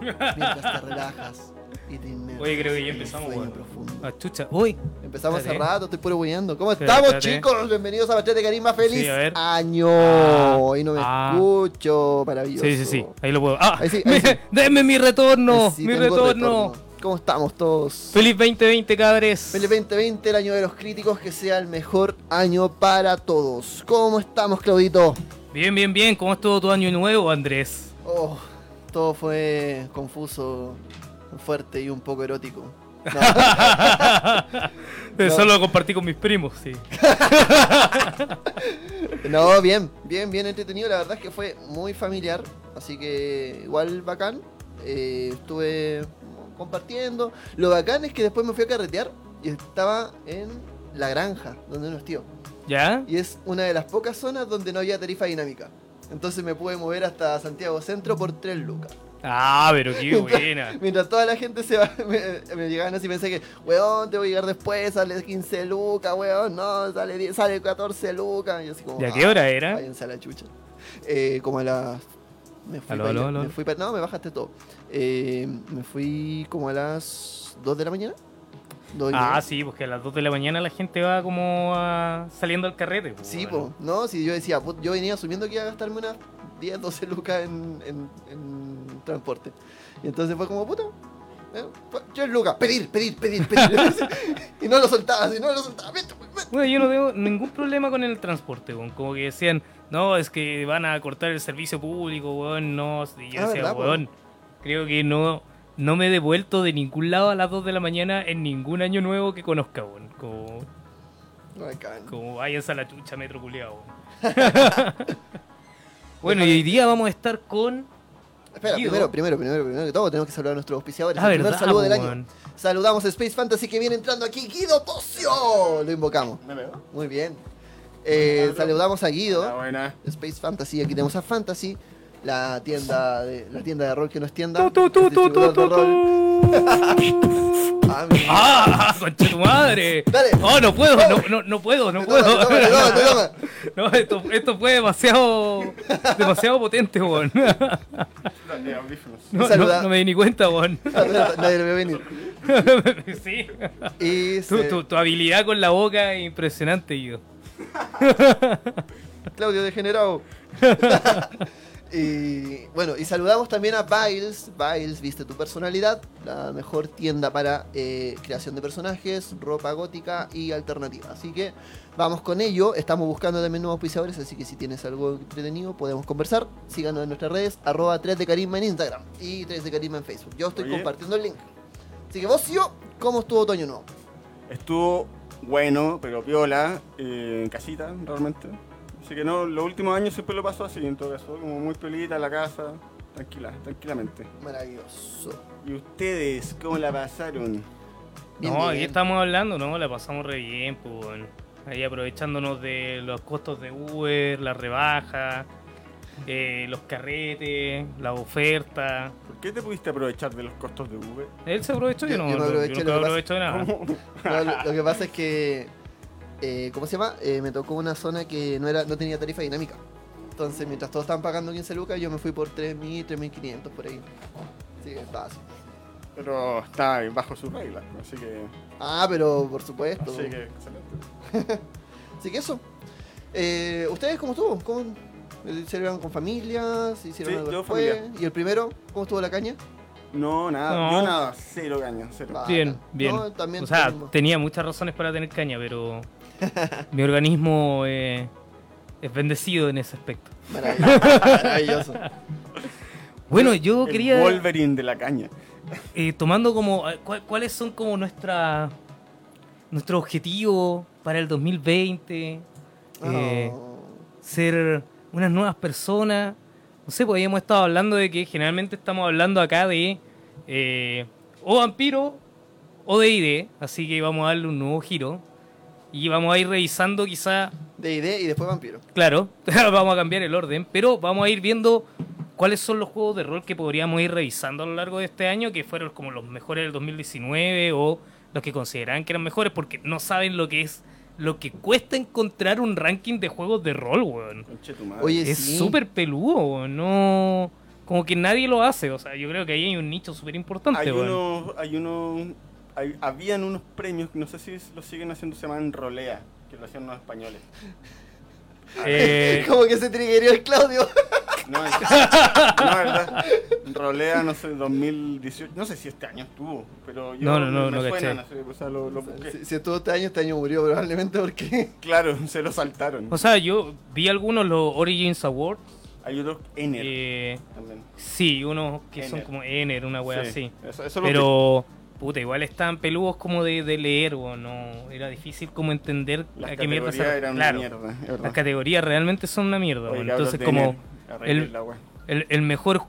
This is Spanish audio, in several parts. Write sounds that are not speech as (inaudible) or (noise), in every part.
mientras te relajas y te inmersas Oye, creo que ya empezamos, sueño weón. profundo. Ah, chucha. Uy. Empezamos hace Espérate. rato, estoy puro huyendo. ¿Cómo estamos, espérate. chicos? Bienvenidos a Bachelet de Carisma. ¡Feliz Sí, a ver. año! Ah, Hoy no me ah. escucho. Maravilloso. Sí, sí, sí. Ahí lo puedo. ¡Ah! Ahí sí, ahí sí. (laughs) ¡Denme mi retorno! Sí ¡Mi tengo retorno! ¿Cómo estamos todos? ¡Feliz 2020, cabres! Feliz 2020, el año de los críticos, que sea el mejor año para todos. ¿Cómo estamos, Claudito? Bien, bien, bien. ¿Cómo estuvo tu año nuevo, Andrés? Oh, todo fue confuso, fuerte y un poco erótico. (laughs) No, No. Solo lo compartí con mis primos, sí. (laughs) no, bien, bien, bien entretenido. La verdad es que fue muy familiar, así que igual bacán. Eh, estuve compartiendo. Lo bacán es que después me fui a carretear y estaba en la granja, donde uno es tío. ¿Ya? Y es una de las pocas zonas donde no había tarifa dinámica. Entonces me pude mover hasta Santiago Centro por 3 lucas. Ah, pero qué (laughs) buena. Mientras toda la gente se va, (laughs) me, me llegaban así pensé que, weón, te voy a llegar después, sale 15 lucas, weón, no, sale, 10, sale 14 lucas. Y así como, ¿Y a qué hora "Ah, era? Váyanse a la chucha. Eh, como a las... Me fui Aló, me fui pa- no, me bajaste todo. Eh, me fui como a las 2 de la mañana. Y Ah, sí, porque a las 2 de la mañana la gente va como ah, saliendo al carrete. pues, Sí, bueno. po. No, si yo decía, yo venía asumiendo que iba a gastarme unas 10, 12 lucas en, en, en transporte. Y entonces fue como, puta, eh, fue 3 lucas, pedir, pedir, pedir, pedir. (laughs) y no lo soltaba, así, no lo soltaba. Pues. Bueno, yo no tengo ningún problema con el transporte, weón. Como que decían, no, es que van a cortar el servicio público, weón. No, y yo Ah, decía, weón, creo que no, no me he devuelto de ningún lado a las 2 de la mañana en ningún año nuevo que conozca, weón. Como, Bacán. como váyanse a la chucha metro culiao, weón. (laughs) bueno, y hoy día vamos a estar con. Espera, Guido. primero, primero, primero, primero que todo, tenemos que saludar a nuestros auspiciadores. Ah, el primer saludo del año. Saludamos a Space Fantasy que viene entrando aquí, Guido Tocio. Lo invocamos. ¿Me veo? Muy bien. Eh, saludamos a Guido. Ah, buena. Space Fantasy, aquí tenemos a Fantasy, la tienda de, la tienda de rol que no es tienda. Tu, tu, tu, es tu, distribuidor tu, de tu, rol. tu. (laughs) Ah. ¡Ah! ¡Concha tu madre! Dale. ¡Oh, no puedo! No, no, no puedo, no Te puedo. te toma, te toma, te toma. (laughs) No, esto, esto fue demasiado demasiado potente, weón. (laughs) No, Saluda. no- no me di ni cuenta, weón. Nadie lo vio venir. Sí. Y Tu, se- tu- tu habilidad con la boca es impresionante, Guido. Claudio degenerado. Y bueno, y saludamos también a Biles. Biles, viste tu personalidad, la mejor tienda para eh, creación de personajes, ropa gótica y alternativa. Así que vamos con ello. Estamos buscando también nuevos auspiciadores, así que si tienes algo entretenido podemos conversar. Síganos en nuestras redes, arroba 3 de Carisma en Instagram y 3 de Carisma en Facebook. Yo estoy Oye. compartiendo el link. Así que vos, yo, ¿cómo estuvo otoño nuevo? Estuvo bueno, pero piola, eh, en casita, realmente. Así que no, los últimos años siempre lo paso así, en todo caso, como muy piolita en la casa, tranquila, tranquilamente. Maravilloso. ¿Y ustedes cómo la pasaron? Bien, no, aquí bien. estamos hablando, ¿no? La pasamos re bien, pues, weón. Ahí aprovechándonos de los costos de Uber, la rebaja, eh, los carretes, la oferta. ¿Por qué te pudiste aprovechar de los costos de Uber? Él se aprovechó, yo, Yo- no, yo me yo aproveché, nunca lo aprovecho de nada. (laughs) No, lo, lo que pasa es que, eh, ¿cómo se llama? Eh, me tocó una zona que no era no tenía tarifa dinámica. Entonces, mientras todos estaban pagando 15 lucas, yo me fui por 3.000, 3.500 por ahí. Sí, estaba así. Pero está bajo sus reglas, así que... Ah, pero por supuesto. Así que, excelente. (laughs) Así que eso. Eh, ¿Ustedes cómo estuvo? ¿Cómo celebraron con familias? ¿Hicieron Sí, algo yo después? familiar. ¿Y el primero? ¿Cómo estuvo la caña? No, nada, No. yo nada, cero caña, cero. Bien, bien. No, también o sea, tenía muchas razones para tener caña, pero (laughs) mi organismo eh, es bendecido en ese aspecto. Maravilloso. Maravilloso. (laughs) Bueno, yo El quería, Wolverine de la caña. eh, tomando como, eh, ¿cuál- ¿cuáles son como nuestra, nuestro objetivo para el 2020? Eh, Oh. ser unas nuevas personas. No sé, pues habíamos estado hablando de que generalmente estamos hablando acá de eh, o vampiro o de ID, así que vamos a darle un nuevo giro y vamos a ir revisando quizá, De ID y después vampiro. claro, (laughs) vamos a cambiar el orden, pero vamos a ir viendo cuáles son los juegos de rol que podríamos ir revisando a lo largo de este año, que fueron como los mejores del 2019 o los que consideraban que eran mejores porque no saben lo que es lo que cuesta encontrar un ranking de juegos de rol, weón. Conche tu madre. Oye, Es sí. súper peludo, weón. no... como que nadie lo hace. O sea, yo creo que ahí hay un nicho súper importante, Hay weón. unos, hay unos, hay- habían unos premios, que no sé si lo siguen haciendo, se llaman Rolea, que lo hacían los españoles. (laughs) Eh, (laughs) Como que se triggerió el Claudio. No, es, (laughs) no, verdad. Rolea, no sé, 2018, no sé si este año estuvo, pero yo No, no, no, me no suenan, así, o sea, lo, lo busqué. Si, si estuvo este año, este año murió probablemente porque... Claro, se lo saltaron. o sea, yo vi algunos, los Origins Awards. Hay otros Ener eh, también. sí, unos que son Ener. como Ener, una wea Sí, así. Eso, eso lo Pero, puta, igual están peludos como de, de leer, weón. No, era difícil como entender. Las a qué mierda categorías se eran claro, una mierda. Las categorías realmente son una mierda, Oye, weón. Entonces, como el- el, el mejor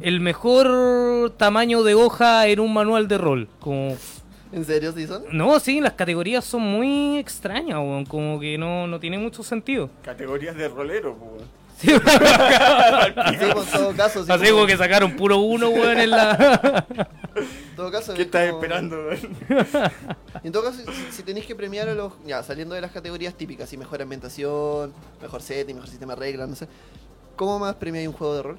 el mejor tamaño de hoja en un manual de rol. Como, ¿En serio, sí son? no, sí, las categorías son muy extrañas, weón. Como que no, no tiene mucho sentido. Categorías de rolero, pues. Sí, Sí, pues, en todo caso... sí, Así como que sacaron puro uno, weón, en la... En todo caso, ¿Qué es estás como- esperando? En todo caso, si, si tenéis que premiar a los. Ya, saliendo de las categorías típicas, y mejor ambientación, mejor setting, mejor sistema de reglas, no sé. ¿Cómo más premiáis un juego de rol?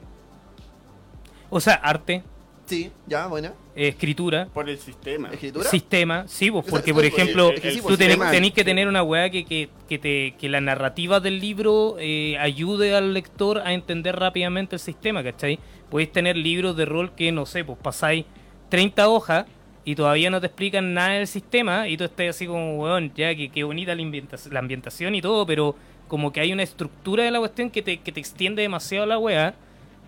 O sea, arte, Sí, ya, buena. escritura, Por el sistema. ¿Escritura? sistema, sí, pues, porque por ejemplo, sí, tú tenés, tenés que tener una weá que, que, que, te, que la narrativa del libro eh, ayude al lector a entender rápidamente el sistema, ¿cachai? Podéis tener libros de rol que, no sé, pues pasáis 30 hojas y todavía no te explican nada del sistema y tú estás así como, weón, ya que, que bonita la, ambientación, la ambientación y todo, pero como que hay una estructura de la cuestión que te, que te extiende demasiado la weá.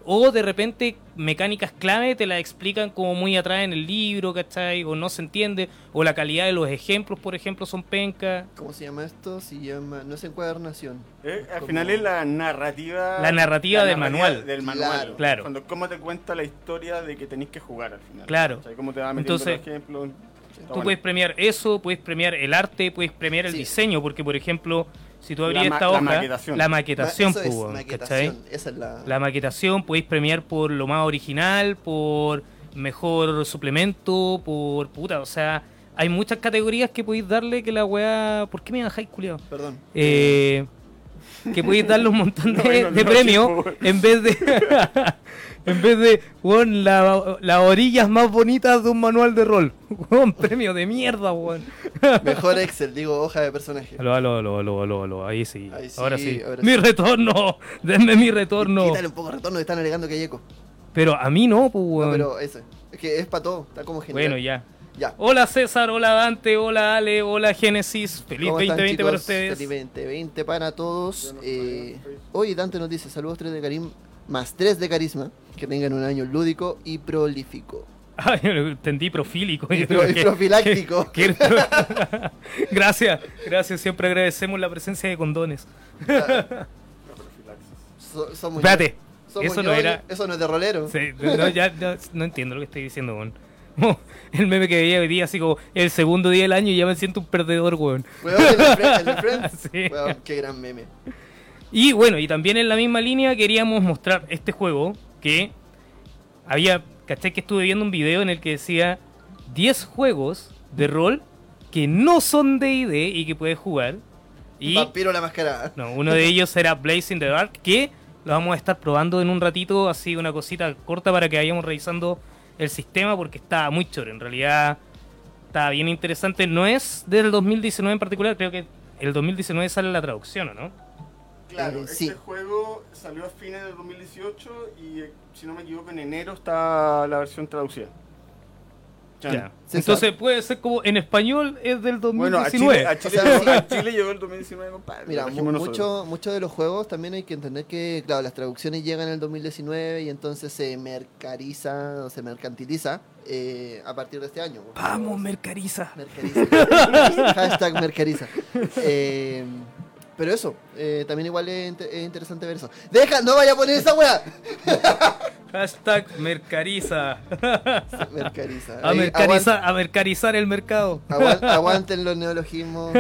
O de repente mecánicas clave te las explican como muy atrás en el libro, ¿cachai? O no se entiende. O la calidad de los ejemplos, por ejemplo, son pencas. ¿Cómo se llama esto? Se llama. No es encuadernación. Eh, al Como- final es la narrativa. La narrativa del manual. Del manual. Claro. Claro. Cuando, cómo te cuenta la historia de que tenéis que jugar al final. Claro. O sea, cómo te va metiendo Entonces, los ejemplos. Tú bueno. puedes premiar eso, puedes premiar el arte, puedes premiar el Sí. diseño, porque por ejemplo, si tú abrías La ma- esta la hoja, maquetación. la Ma- maquetación, es, weón, maquetación. ¿cachai? Esa es la. La maquetación podéis premiar por lo más original, por mejor suplemento, por puta, o sea, hay muchas categorías que podéis darle que la weá. ¿Por qué me bajáis, culiado? Perdón. Eh, que podéis darle un montón de, (laughs) No, no, de no, premios en vez de (laughs) en vez de weón, la- las orillas más bonitas de un manual de rol (laughs) weón, premio de mierda weón (laughs) Mejor Excel, digo, hoja de personaje. aló, aló, aló, aló, aló, aló, ahí sí, Ahí sí, ahora sí, ahora mi sí. retorno (laughs) denme mi retorno Quítale un poco de retorno, están alegando que hay eco. pero a mí no pues No, weón. pero ese. Es que es para todo, está como genial. bueno ya Ya. hola César hola Dante hola Ale hola Génesis feliz ¿Cómo están, 2020 para ustedes Feliz 2020 para todos. No Eh, hoy Dante nos dice saludos 3 de carisma, más 3 de carisma. Que tengan un año lúdico y prolífico. (laughs) Ay, yo lo entendí profílico. Y (laughs) Yo pro- creo y que- profiláctico. (laughs) que- que- gracias, gracias. Siempre agradecemos la presencia de condones. La profilaxis. So- somos Espérate, somos eso no era- Eso no es de rolero. Sí, no, ya, no entiendo lo que estoy diciendo, weón. El meme que veía hoy día, así como el segundo día del año, y ya me siento un perdedor, weón. Weón, el. Sí. Weón, qué gran meme. Y bueno, y también en la misma línea queríamos mostrar este juego que había, ¿cachai? Que estuve viendo un video en el que decía 10 juegos de rol que no son de ID y que puedes jugar. Y Vampiro la mascarada. (laughs) no, uno de ellos era Blaze in the Dark, que lo vamos a estar probando en un ratito, así una cosita corta para que vayamos revisando el sistema porque está muy choro. En realidad está bien interesante. No es del 2019 en particular, creo que el 2019 sale la traducción, ¿o no? Claro, Eh, este sí. juego salió a fines del 2018 y, eh, si no me equivoco, en enero está la versión traducida. Ya. Entonces puede ser como en español es del Bueno, a 2019. Chile, a, Chile O (laughs) sea, llegó, sí. a Chile llegó el 2019, compadre. Mira, lo mu- trajimos nosotros. mucho, mucho de los juegos también hay que entender que, claro, las traducciones llegan en el 2019 y entonces se mercariza o se mercantiliza eh, a partir de este año. Vamos, Mercariza. Mercariza. (laughs) Hashtag Mercariza. (laughs) Eh, pero eso, eh, también igual es, inte- es interesante ver eso. ¡Deja! ¡No vaya a poner esa weá! (laughs) Hashtag Mercariza. (laughs) Mercariza. A, Ahí, mercarizar, a mercarizar el mercado. aguan- aguan- (laughs) aguanten los neologismos.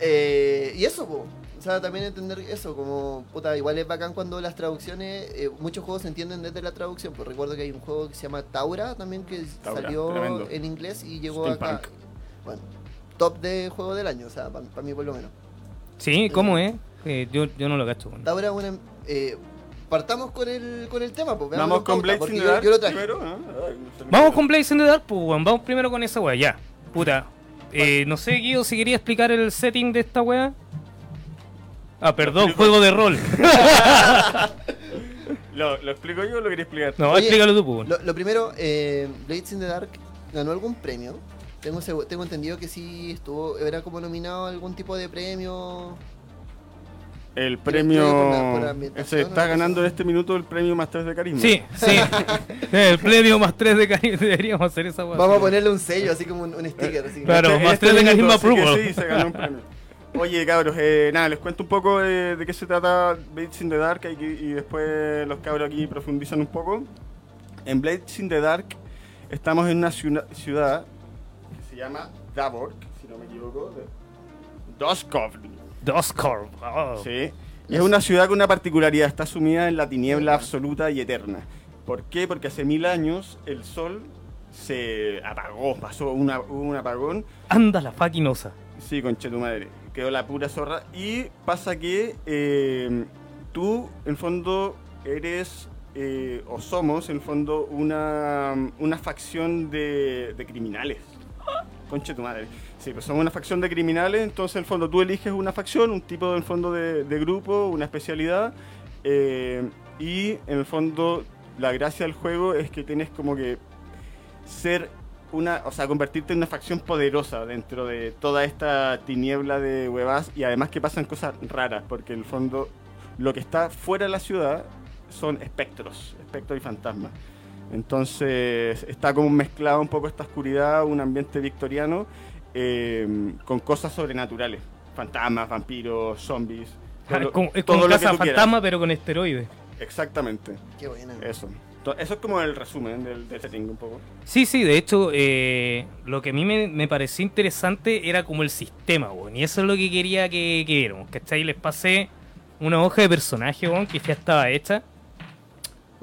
Eh, y eso, po. O sea, también entender eso, como, puta, igual es bacán cuando las traducciones, eh, muchos juegos se entienden desde la traducción, pues recuerdo que hay un juego que se llama Taura también que Taura, salió tremendo. en inglés y llegó acá. Bueno, top de juego del año, o sea, para mí por lo menos. Sí, ¿cómo es? Eh, yo, yo no lo cacho. bueno. Es una, eh, partamos con el, con el tema, pues. Vamos con pauta, Blade porque in the yo, Dark yo me Vamos con Blaze in the Dark, pues, weón. Vamos primero con esa weá, ya. Puta. Eh, no sé, Guido, si quería explicar el setting de esta weá. Ah, perdón, juego de rol. (laughs) ¿Lo, ¿Lo explico yo o lo quería explicar? No, Oye, explícalo tú, pues. Lo, lo primero, eh, Blades in the Dark ganó algún premio. Tengo, tengo entendido que sí estuvo, era como nominado a algún tipo de premio. El premio por la- por premio. ambientación, Se está ¿no? ganando en este minuto el premio más 3 de carisma. Sí, sí. (laughs) el premio más 3 de cariño. Deberíamos hacer esa weá. Vamos a ponerle un sello, así como un, un sticker. Así. Claro. Este- más este tres de carisma approval. Sí, se ganó un premio. Oye, cabros, eh, nada, les cuento un poco de, de qué se trata Blades in the Dark y, y después los cabros aquí profundizan un poco. En Blades in the Dark estamos en una ciudad se llama Davork, si no me equivoco, de Doskovny. Doscorp. Oh. Sí. Y es una ciudad con una particularidad, está sumida en la tiniebla absoluta y eterna. ¿Por qué? Porque hace mil años el sol se apagó, pasó una, hubo un apagón Anda la fucking osa. Sí, conche tu madre. Quedó la pura zorra. Y pasa que eh, tú, en fondo, eres eh, o somos, en fondo, una, una facción de, de criminales. Conche tu madre. Sí, pues somos una facción de criminales, entonces, en el fondo, tú eliges una facción, un tipo, en fondo, de, grupo, una especialidad. eh, y, en el fondo, la gracia del juego es que tienes como que ser una, o sea, convertirte en una facción poderosa dentro de toda esta tiniebla de huevas y además que pasan cosas raras, porque en el fondo lo que está fuera de la ciudad son espectros, espectros y fantasmas. Entonces está como mezclado un poco esta oscuridad, un ambiente victoriano eh, con cosas sobrenaturales, fantasmas, vampiros, zombies. todo lo- es como, es todo lo que quieras. Pero con esteroides. Exactamente, Qué buena. eso. Eso es como el resumen del, del setting un poco. Sí, sí, de hecho, eh, lo que a mí me, me pareció interesante era como el sistema, weón. Y eso es lo que quería que, que viéramos, ¿cachai? Les pasé una hoja de personaje, weón, que ya estaba hecha.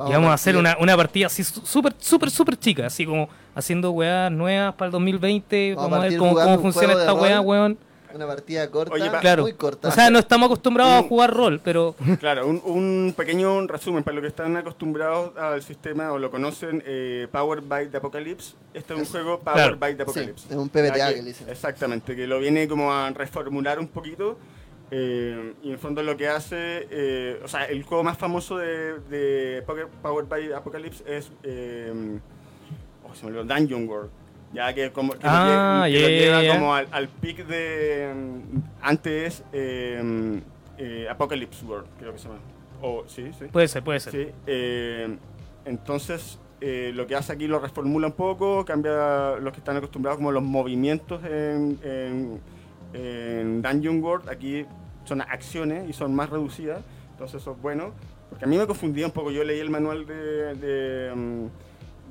Y vamos a hacer una, una partida así súper, súper, súper chica, así como haciendo weas nuevas para el 2020. Vamos a Vamos, a ver cómo, cómo un funciona esta wea, weón. Una partida corta, Oye, Claro. muy corta. O sea, no estamos acostumbrados a Mm. jugar rol, pero (laughs) Claro, un, un pequeño resumen para los que están acostumbrados al sistema o lo conocen, eh, Power by the Apocalypse. Este es un juego Power Claro. by the Sí, Apocalypse. es un PBTA Ya que le dicen. Exactamente, que lo viene como a reformular un poquito. Eh, y en el fondo lo que hace, eh, o sea, el juego más famoso de, de Power by Apocalypse es eh, oh, se me olvidó, Dungeon World. Ya que, como, que Ah, lo, lle- que lo ya, lleva como al, al pic de. mm, Antes eh, Apocalypse World, creo que se llama. O, sí, sí. puede ser, puede ser. Sí, entonces eh, lo que hace aquí lo reformula un poco, cambia los que están acostumbrados como los movimientos en, en, en Dungeon World, aquí son acciones y son más reducidas, entonces eso es bueno, porque a mí me confundía un poco, yo leí el manual de, de, mm,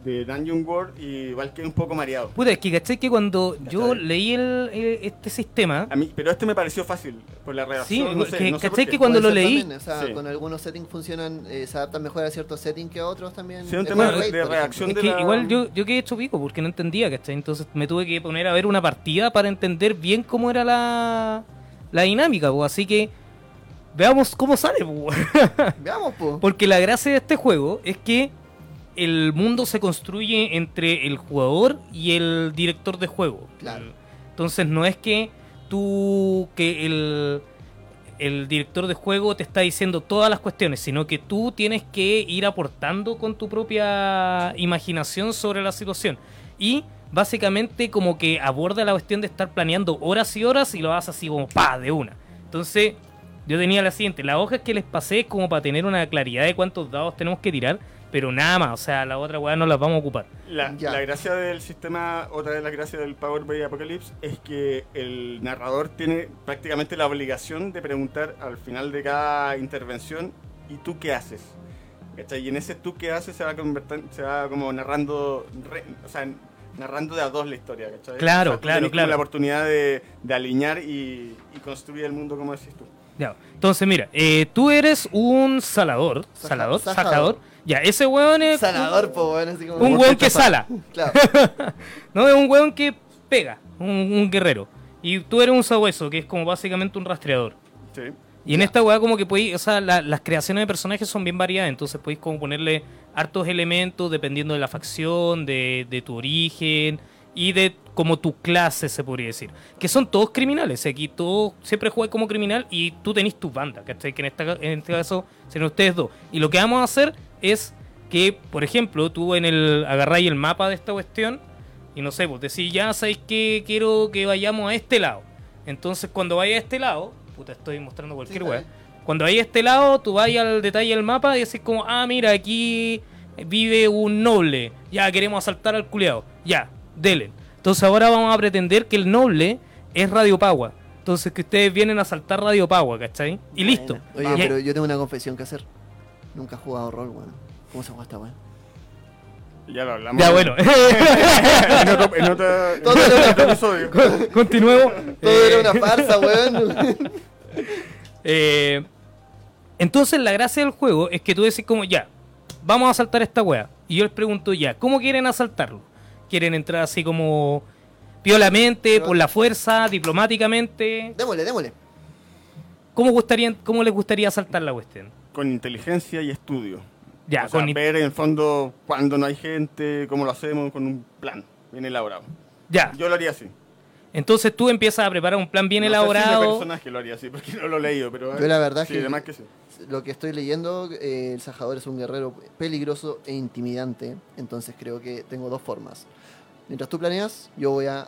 de Dungeon World y igual quedé un poco mareado. Puta, es que caché que cuando yo bien. leí el, eh, este sistema, A mí, pero este me pareció fácil por la redacción. Sí, no sé, que- no sé por ¿cachai qué. que cuando lo leí- también, o sea, Sí. con algunos settings funcionan, eh, se adaptan mejor a ciertos settings que a otros también. Sí, un tema de- de reacción Es de que la- igual yo, yo quedé hecho pico porque no entendía, ¿cachai? Entonces me tuve que poner a ver una partida para entender bien cómo era la, la dinámica, pues. Así que veamos cómo sale, pues. (laughs) Veamos, po. Porque la gracia de este juego es que el mundo se construye entre el jugador y el director de juego. Claro. Entonces no es que tú, que el, el director de juego te está diciendo todas las cuestiones, sino que tú tienes que ir aportando con tu propia imaginación sobre la situación. Y básicamente como que aborda la cuestión de estar planeando horas y horas y lo haces así como pa, de una. Entonces yo tenía la siguiente, la hoja que les pasé es como para tener una claridad de cuántos dados tenemos que tirar, pero nada más, o sea, la otra weá no las vamos a ocupar. La, la gracia del sistema, otra de las gracias del Power by Apocalypse, es que el narrador tiene prácticamente la obligación de preguntar al final de cada intervención, ¿y tú qué haces? ¿Cachai? Y en ese tú qué haces se va, convertir- se va como narrando, re- o sea, narrando de a dos la historia, ¿cachai? Claro, O sea, claro, claro. la oportunidad de, de alinear y, y construir el mundo como decís tú. Ya, Entonces, mira, eh, tú eres un salador, Saja- salador, sajador. sajador. Ya, ese weón es Sanador, po, bueno, así como. un weón que sala, Claro. (laughs) no es un weón que pega, un, un guerrero. Y tú eres un sabueso, que es como básicamente un rastreador. Sí. Y en esta weá como que podéis, o sea, la- las creaciones de personajes son bien variadas, entonces podéis como ponerle hartos elementos dependiendo de la facción, de, de tu origen y de como tu clase, se podría decir. Que son todos criminales, aquí todos siempre juegas como criminal y tú tenés tu banda, ¿cachai? Que en, esta, en este caso serán ustedes dos. Y lo que vamos a hacer es que, por ejemplo, tú en el agarráis el mapa de esta cuestión y no sé, pues decís, ya sabéis que quiero que vayamos a este lado. Entonces cuando vayas a este lado, puta, estoy mostrando cualquier weá. Cuando a este lado, tú vas al detalle del mapa y decís como, ah, mira, aquí vive un noble. Ya, queremos asaltar al culeado. Ya, dele. Entonces ahora vamos a pretender que el noble es Radio Pagua. Entonces que ustedes vienen a asaltar Radio Pagua, ¿cachai? Y listo. Oye, Y- pero yo tengo una confesión que hacer. Nunca he jugado rol, weón. ¿Cómo se juega esta weón? Ya lo hablamos. Ya, bueno. (laughs) en otro, en otra- en Todo era-. (laughs) Continuemos. Todo Eh, era una farsa, weón. (laughs) Eh, entonces la gracia del juego es que tú decís como, ya, vamos a asaltar esta wea. Y yo les pregunto, ya, ¿cómo quieren asaltarlo? ¿Quieren entrar así como piolamente, Pero- por la fuerza, diplomáticamente? démosle, démosle. ¿Cómo, gustaría, cómo les gustaría asaltar la cuestión? Con inteligencia y estudio. Ya, o sea, con in- ver en el fondo cuando no hay gente, cómo lo hacemos, con un plan bien elaborado. ya. Yo lo haría así. Entonces tú empiezas a preparar un plan bien No sé si mi elaborado. personaje lo haría así, porque no lo he leído, pero... Yo la verdad sí, que- además que sí. Lo que estoy leyendo, eh, el Sajador es un guerrero peligroso e intimidante. Entonces creo que tengo dos formas. Mientras tú planeas, yo voy a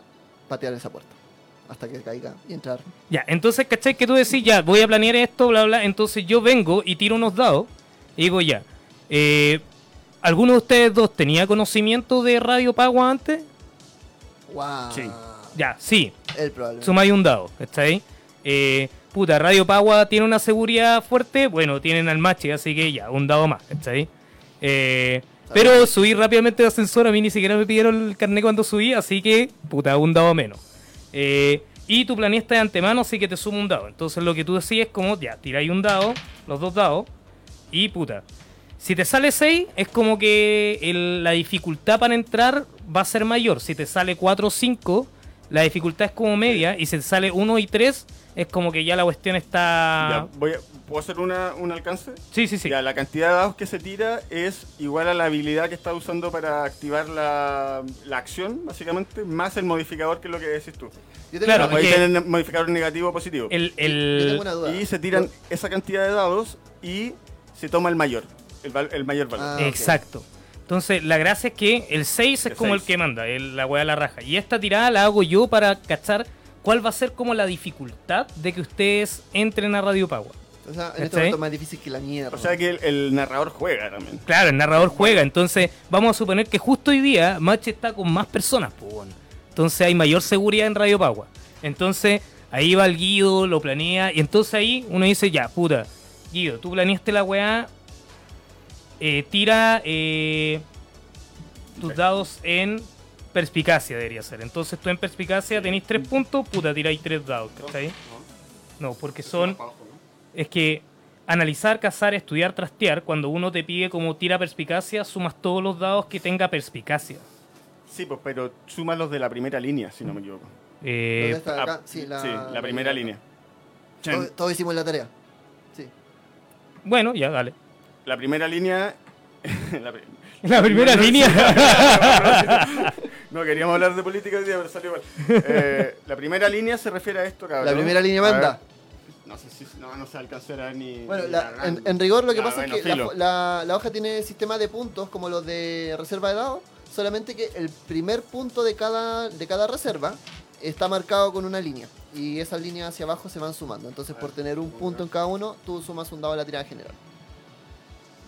patear esa puerta. Hasta que caiga y entrar. Ya, entonces, ¿cachai? Que tú decís, ya, voy a planear esto, bla, bla. Entonces yo vengo y tiro unos dados y digo, ya, eh, ¿alguno de ustedes dos tenía conocimiento de Radio Pagua antes? ¡Wow! Sí. Ya, sí, El problema. sumáis un dado, ¿cachai? Eh, puta, Radio Pagua tiene una seguridad fuerte, bueno, tienen al machi, así que ya, un dado más. Eh, pero subí rápidamente de ascensor, a mí ni siquiera me pidieron el carnet cuando subí, así que, puta, un dado menos. Eh, y tú planeaste de antemano, así que te sumo un dado. Entonces lo que tú decís es como, ya, tiráis un dado, los dos dados, y puta. Si te sale 6, es como que el- la dificultad para entrar va a ser mayor. Si te sale 4 o 5, la dificultad es como media. Y si te sale 1 y 3, es como que ya la cuestión está... Ya, voy a- ¿Puedo hacer una, un alcance? Sí, sí, sí. Ya, la cantidad de dados que se tira es igual a la habilidad que está usando para activar la, la acción, básicamente, más el modificador que es lo que decís tú. Yo tengo Claro, que- tener modificador negativo o positivo. El, yo el- tengo una duda. Y se tiran esa cantidad de dados y se toma el mayor, el, val- el mayor valor. Ah. Exacto. Entonces, la gracia es que el 6 es El como el que manda, el- la weá de la raja. Y esta tirada la hago yo para cachar cuál va a ser como la dificultad de que ustedes entren a Radio Pagua. O sea, en este momento es más difícil que la mierda. O sea que el, el narrador juega también. Claro, el narrador juega, entonces vamos a suponer que justo hoy día Match está con más personas, pues, bueno. entonces hay mayor seguridad en Radio Pagua. Entonces ahí va el Guido, lo planea, y entonces ahí uno dice, ya, puta, Guido, tú planeaste la weá, eh, tira eh, tus dados en perspicacia, debería ser. Entonces tú en perspicacia tenéis tres puntos, puta, tiráis tres dados, ¿cachai? No, porque son... Es que analizar, cazar, estudiar, trastear, cuando uno te pide como tira perspicacia, sumas todos los dados que tenga perspicacia. Sí, pues, pero suma los de la primera línea, si no me equivoco. Eh, ¿Dónde está acá? Ah, Sí, la, primera línea. Todos, todos hicimos la tarea. Sí. bueno, ya, dale. La primera línea... la pri- La primera línea. No, queríamos hablar de política hoy día, pero salió igual. Eh, la primera línea se refiere a esto, cabrón. La primera línea manda. No sé si no, no se alcanzó a ver ni. Bueno, ni la- cagando. en, en rigor lo que pasa bueno, es que la hoja tiene sistema de puntos como los de reserva de dados, solamente que el primer punto de cada, de cada reserva está marcado con una línea y esas líneas hacia abajo se van sumando. Entonces por tener un punto en cada uno, tú sumas un dado a la tirada general.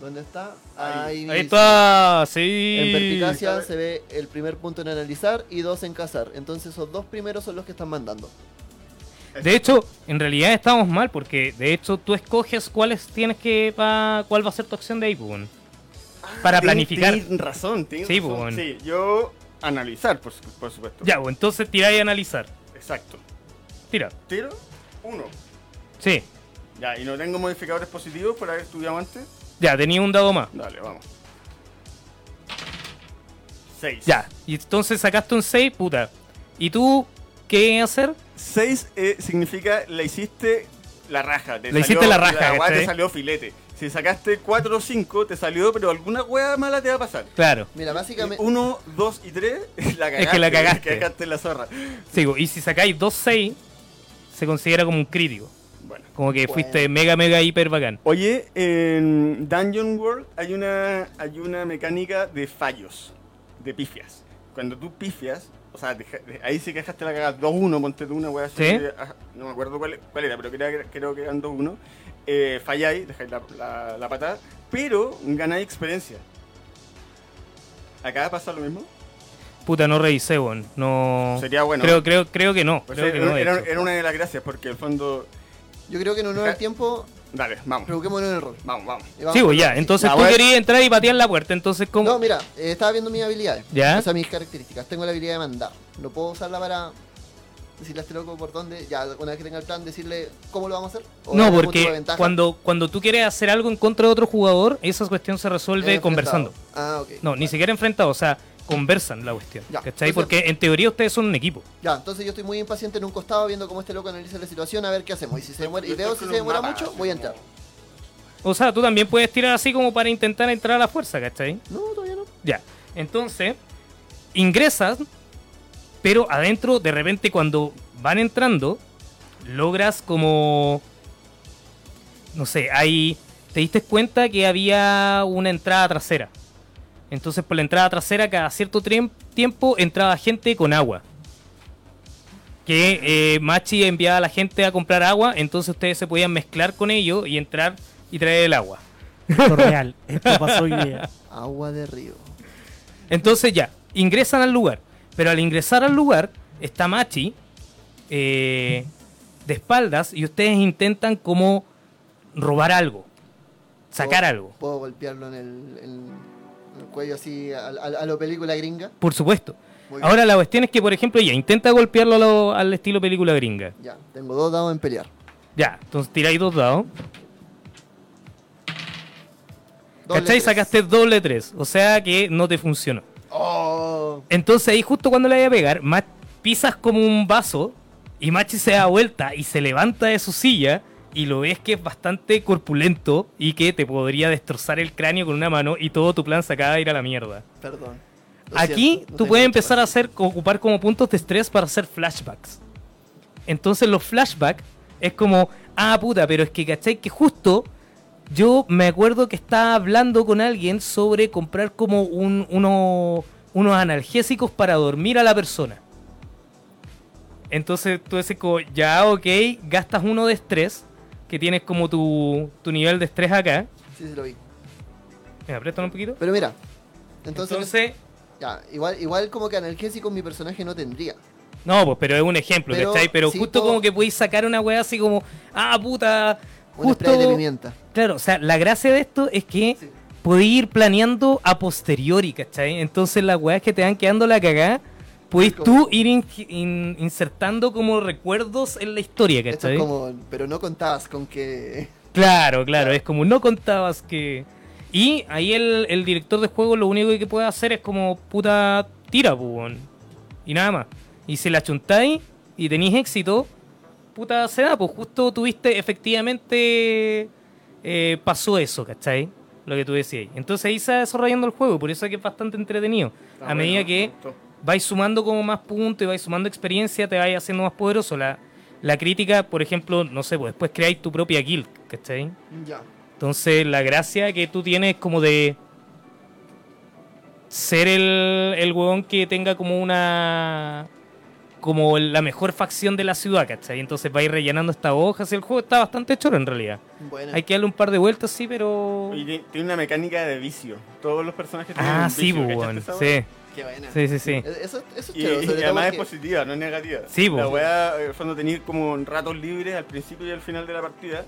¿Dónde está? Ahí. Ahí está, sí. En perspicacia se ve el primer punto en analizar y dos en cazar. Entonces esos dos primeros son los que están mandando. De hecho, en realidad estamos mal porque de hecho tú escoges cuáles tienes que pa- cuál va a ser tu acción de ahí, pues, bueno. Para planificar. Tienes razón, tienes Sí, razón. pues, bueno. Sí, yo analizar, por, su- por supuesto. Ya, pues entonces tiráis a analizar. Exacto. Tira. Tiro, uno. Sí. Ya, y no tengo modificadores positivos por haber estudiado antes. Ya, tenía un dado más. Dale, vamos. Seis. Ya. Y entonces sacaste un 6, puta. ¿Y tú qué hacer? 6 significa la hiciste la raja. Te Le hiciste la raja, weá te ¿cachai? salió filete. Si sacaste 4 o 5, te salió, pero alguna weá mala te va a pasar. Claro. Mira, básicamente. 1, 2 y 3, (laughs) la cagaste. Es que la cagaste. Cagaste en la zorra. Sí, y si sacáis 2-6, se considera como un crítico. Como que Bueno. fuiste mega, mega, hiper bacán. Oye, en Dungeon World hay una, hay una mecánica de fallos, de pifias. Cuando tú pifias, o sea, deja- de- ahí sí que dejaste la cagada 2-1, ponte tú una wea así. Ah, no me acuerdo cuál, cuál era, pero creo, que- creo que eran 2-1. Eh, falláis, dejáis la, la, la patada, pero ganáis experiencia. ¿Acá pasa lo mismo? Puta, no revisé. No. Sería bueno. Creo, creo, creo que no. Pues creo era, que no, era una de las gracias, porque el fondo... Yo creo que en honor al tiempo, Dale, vamos. preocuquémonos en el rol. Vamos, vamos. Vamos Sí, pues ya. Entonces Ya, tú querías entrar y patear la puerta. Entonces, ¿cómo? No, mira, eh, estaba viendo mis habilidades. ¿Ya? O sea, mis características. Tengo la habilidad de mandar. No puedo usarla para decirle a este loco por dónde. Ya, una vez que tenga el plan, decirle cómo lo vamos a hacer. ¿O No, porque cuando, cuando tú quieres hacer algo en contra de otro jugador, esa cuestión se resuelve Eh, conversando. Ah, ok. No, ni siquiera enfrentado, o sea, conversan la cuestión. Ya, ¿Cachai? entonces- Porque en teoría ustedes son un equipo. Ya, entonces yo estoy muy impaciente en un costado viendo cómo este loco analiza la situación, a ver qué hacemos. Y si se demora, y veo si se demora mucho, voy a entrar. O sea, tú también puedes tirar así como para intentar entrar a la fuerza, ¿cachai? No, todavía no. Ya. Entonces, ingresas, pero adentro, de repente, cuando van entrando, logras como. No sé, hay. Te diste cuenta que había una entrada trasera. Entonces, por la entrada trasera, cada cierto tiempo entraba gente con agua. Que eh, Machi enviaba a la gente a comprar agua, entonces ustedes se podían mezclar con ellos y entrar y traer el agua. Esto es real. Esto pasó hoy día. (laughs) Agua de río. Entonces ya, ingresan al lugar. Pero al ingresar al lugar, está Machi eh, de espaldas y ustedes intentan como robar algo. Sacar ¿Puedo- algo. Puedo golpearlo en el, en el cuello así, a, a- a lo película gringa. Por supuesto. Ahora la cuestión es que, por ejemplo, ya intenta golpearlo lo- al estilo película gringa. Ya, tengo dos dados en pelear. Ya, entonces tiráis dos dados. Doble ¿Cachai? tres. Sacaste doble tres. O sea que no te funcionó. Oh, Entonces ahí justo cuando le vaya a pegar, Ma- pisas como un vaso y Machi se da vuelta y se levanta de su silla y lo ves que es bastante corpulento y que te podría destrozar el cráneo con una mano y todo tu plan se acaba de ir a la mierda. perdón. Aquí siento, tú puedes empezar a hacer ocupar como puntos de estrés para hacer flashbacks. Entonces los flashbacks es como, ah puta, pero es que cachai que justo yo me acuerdo que estaba hablando con alguien sobre comprar como un, uno- unos analgésicos para dormir a la persona. Entonces tú dices como, ya ok, gastas uno de estrés, que tienes como tu, tu nivel de estrés acá. Sí, sí, lo vi. ¿Me apretan un poquito? Pero mira, entonces, Entonces, ya, igual, igual como que analgésico mi personaje no tendría. No, pues, pero es un ejemplo, Pero ¿cachai? Pero sí justo como que podéis sacar una wea así como, ah, puta, Un justo... spray de pimienta. Claro, o sea, la gracia de esto es que Sí. podéis ir planeando a posteriori, ¿cachai? Entonces las weas que te van quedando la cagada, Como- tú ir in- in- insertando como recuerdos en la historia, Esto ¿cachai? es como, pero no contabas con que... Claro, claro, es como no contabas que... Y ahí el, el director de juego lo único que puede hacer es como puta tira, pues, weón. Y nada más. Y si la chuntáis y tenéis éxito, puta se da, pues justo tuviste, efectivamente eh, pasó eso, ¿cachai? Lo que tú decías. Entonces ahí se va desarrollando el juego, por eso es que es bastante entretenido. Ah, a medida que. Vais sumando como más puntos y vais sumando experiencia, te vais haciendo más poderoso. La, la crítica, por ejemplo, no sé, pues después creáis tu propia guild, ¿cachai? Ya. Entonces la gracia que tú tienes es como de ser el, el huevón que tenga como una... como la mejor facción de la ciudad, ¿cachai? Entonces vais rellenando estas hojas y el juego está bastante choro en realidad. Bueno. Hay que darle un par de vueltas, sí, pero... Y ti- tiene una mecánica de vicio. Todos los personajes tienen Ah, un sí, vicio, pues, ¿cachaste weón. esa Sí, weá? Qué buena. sí, sí, sí. Eh, Eso, eso es Y, y además es positiva, no es negativa. Sí, La weá, en el fondo, tener como ratos libres al principio y al final de la partida.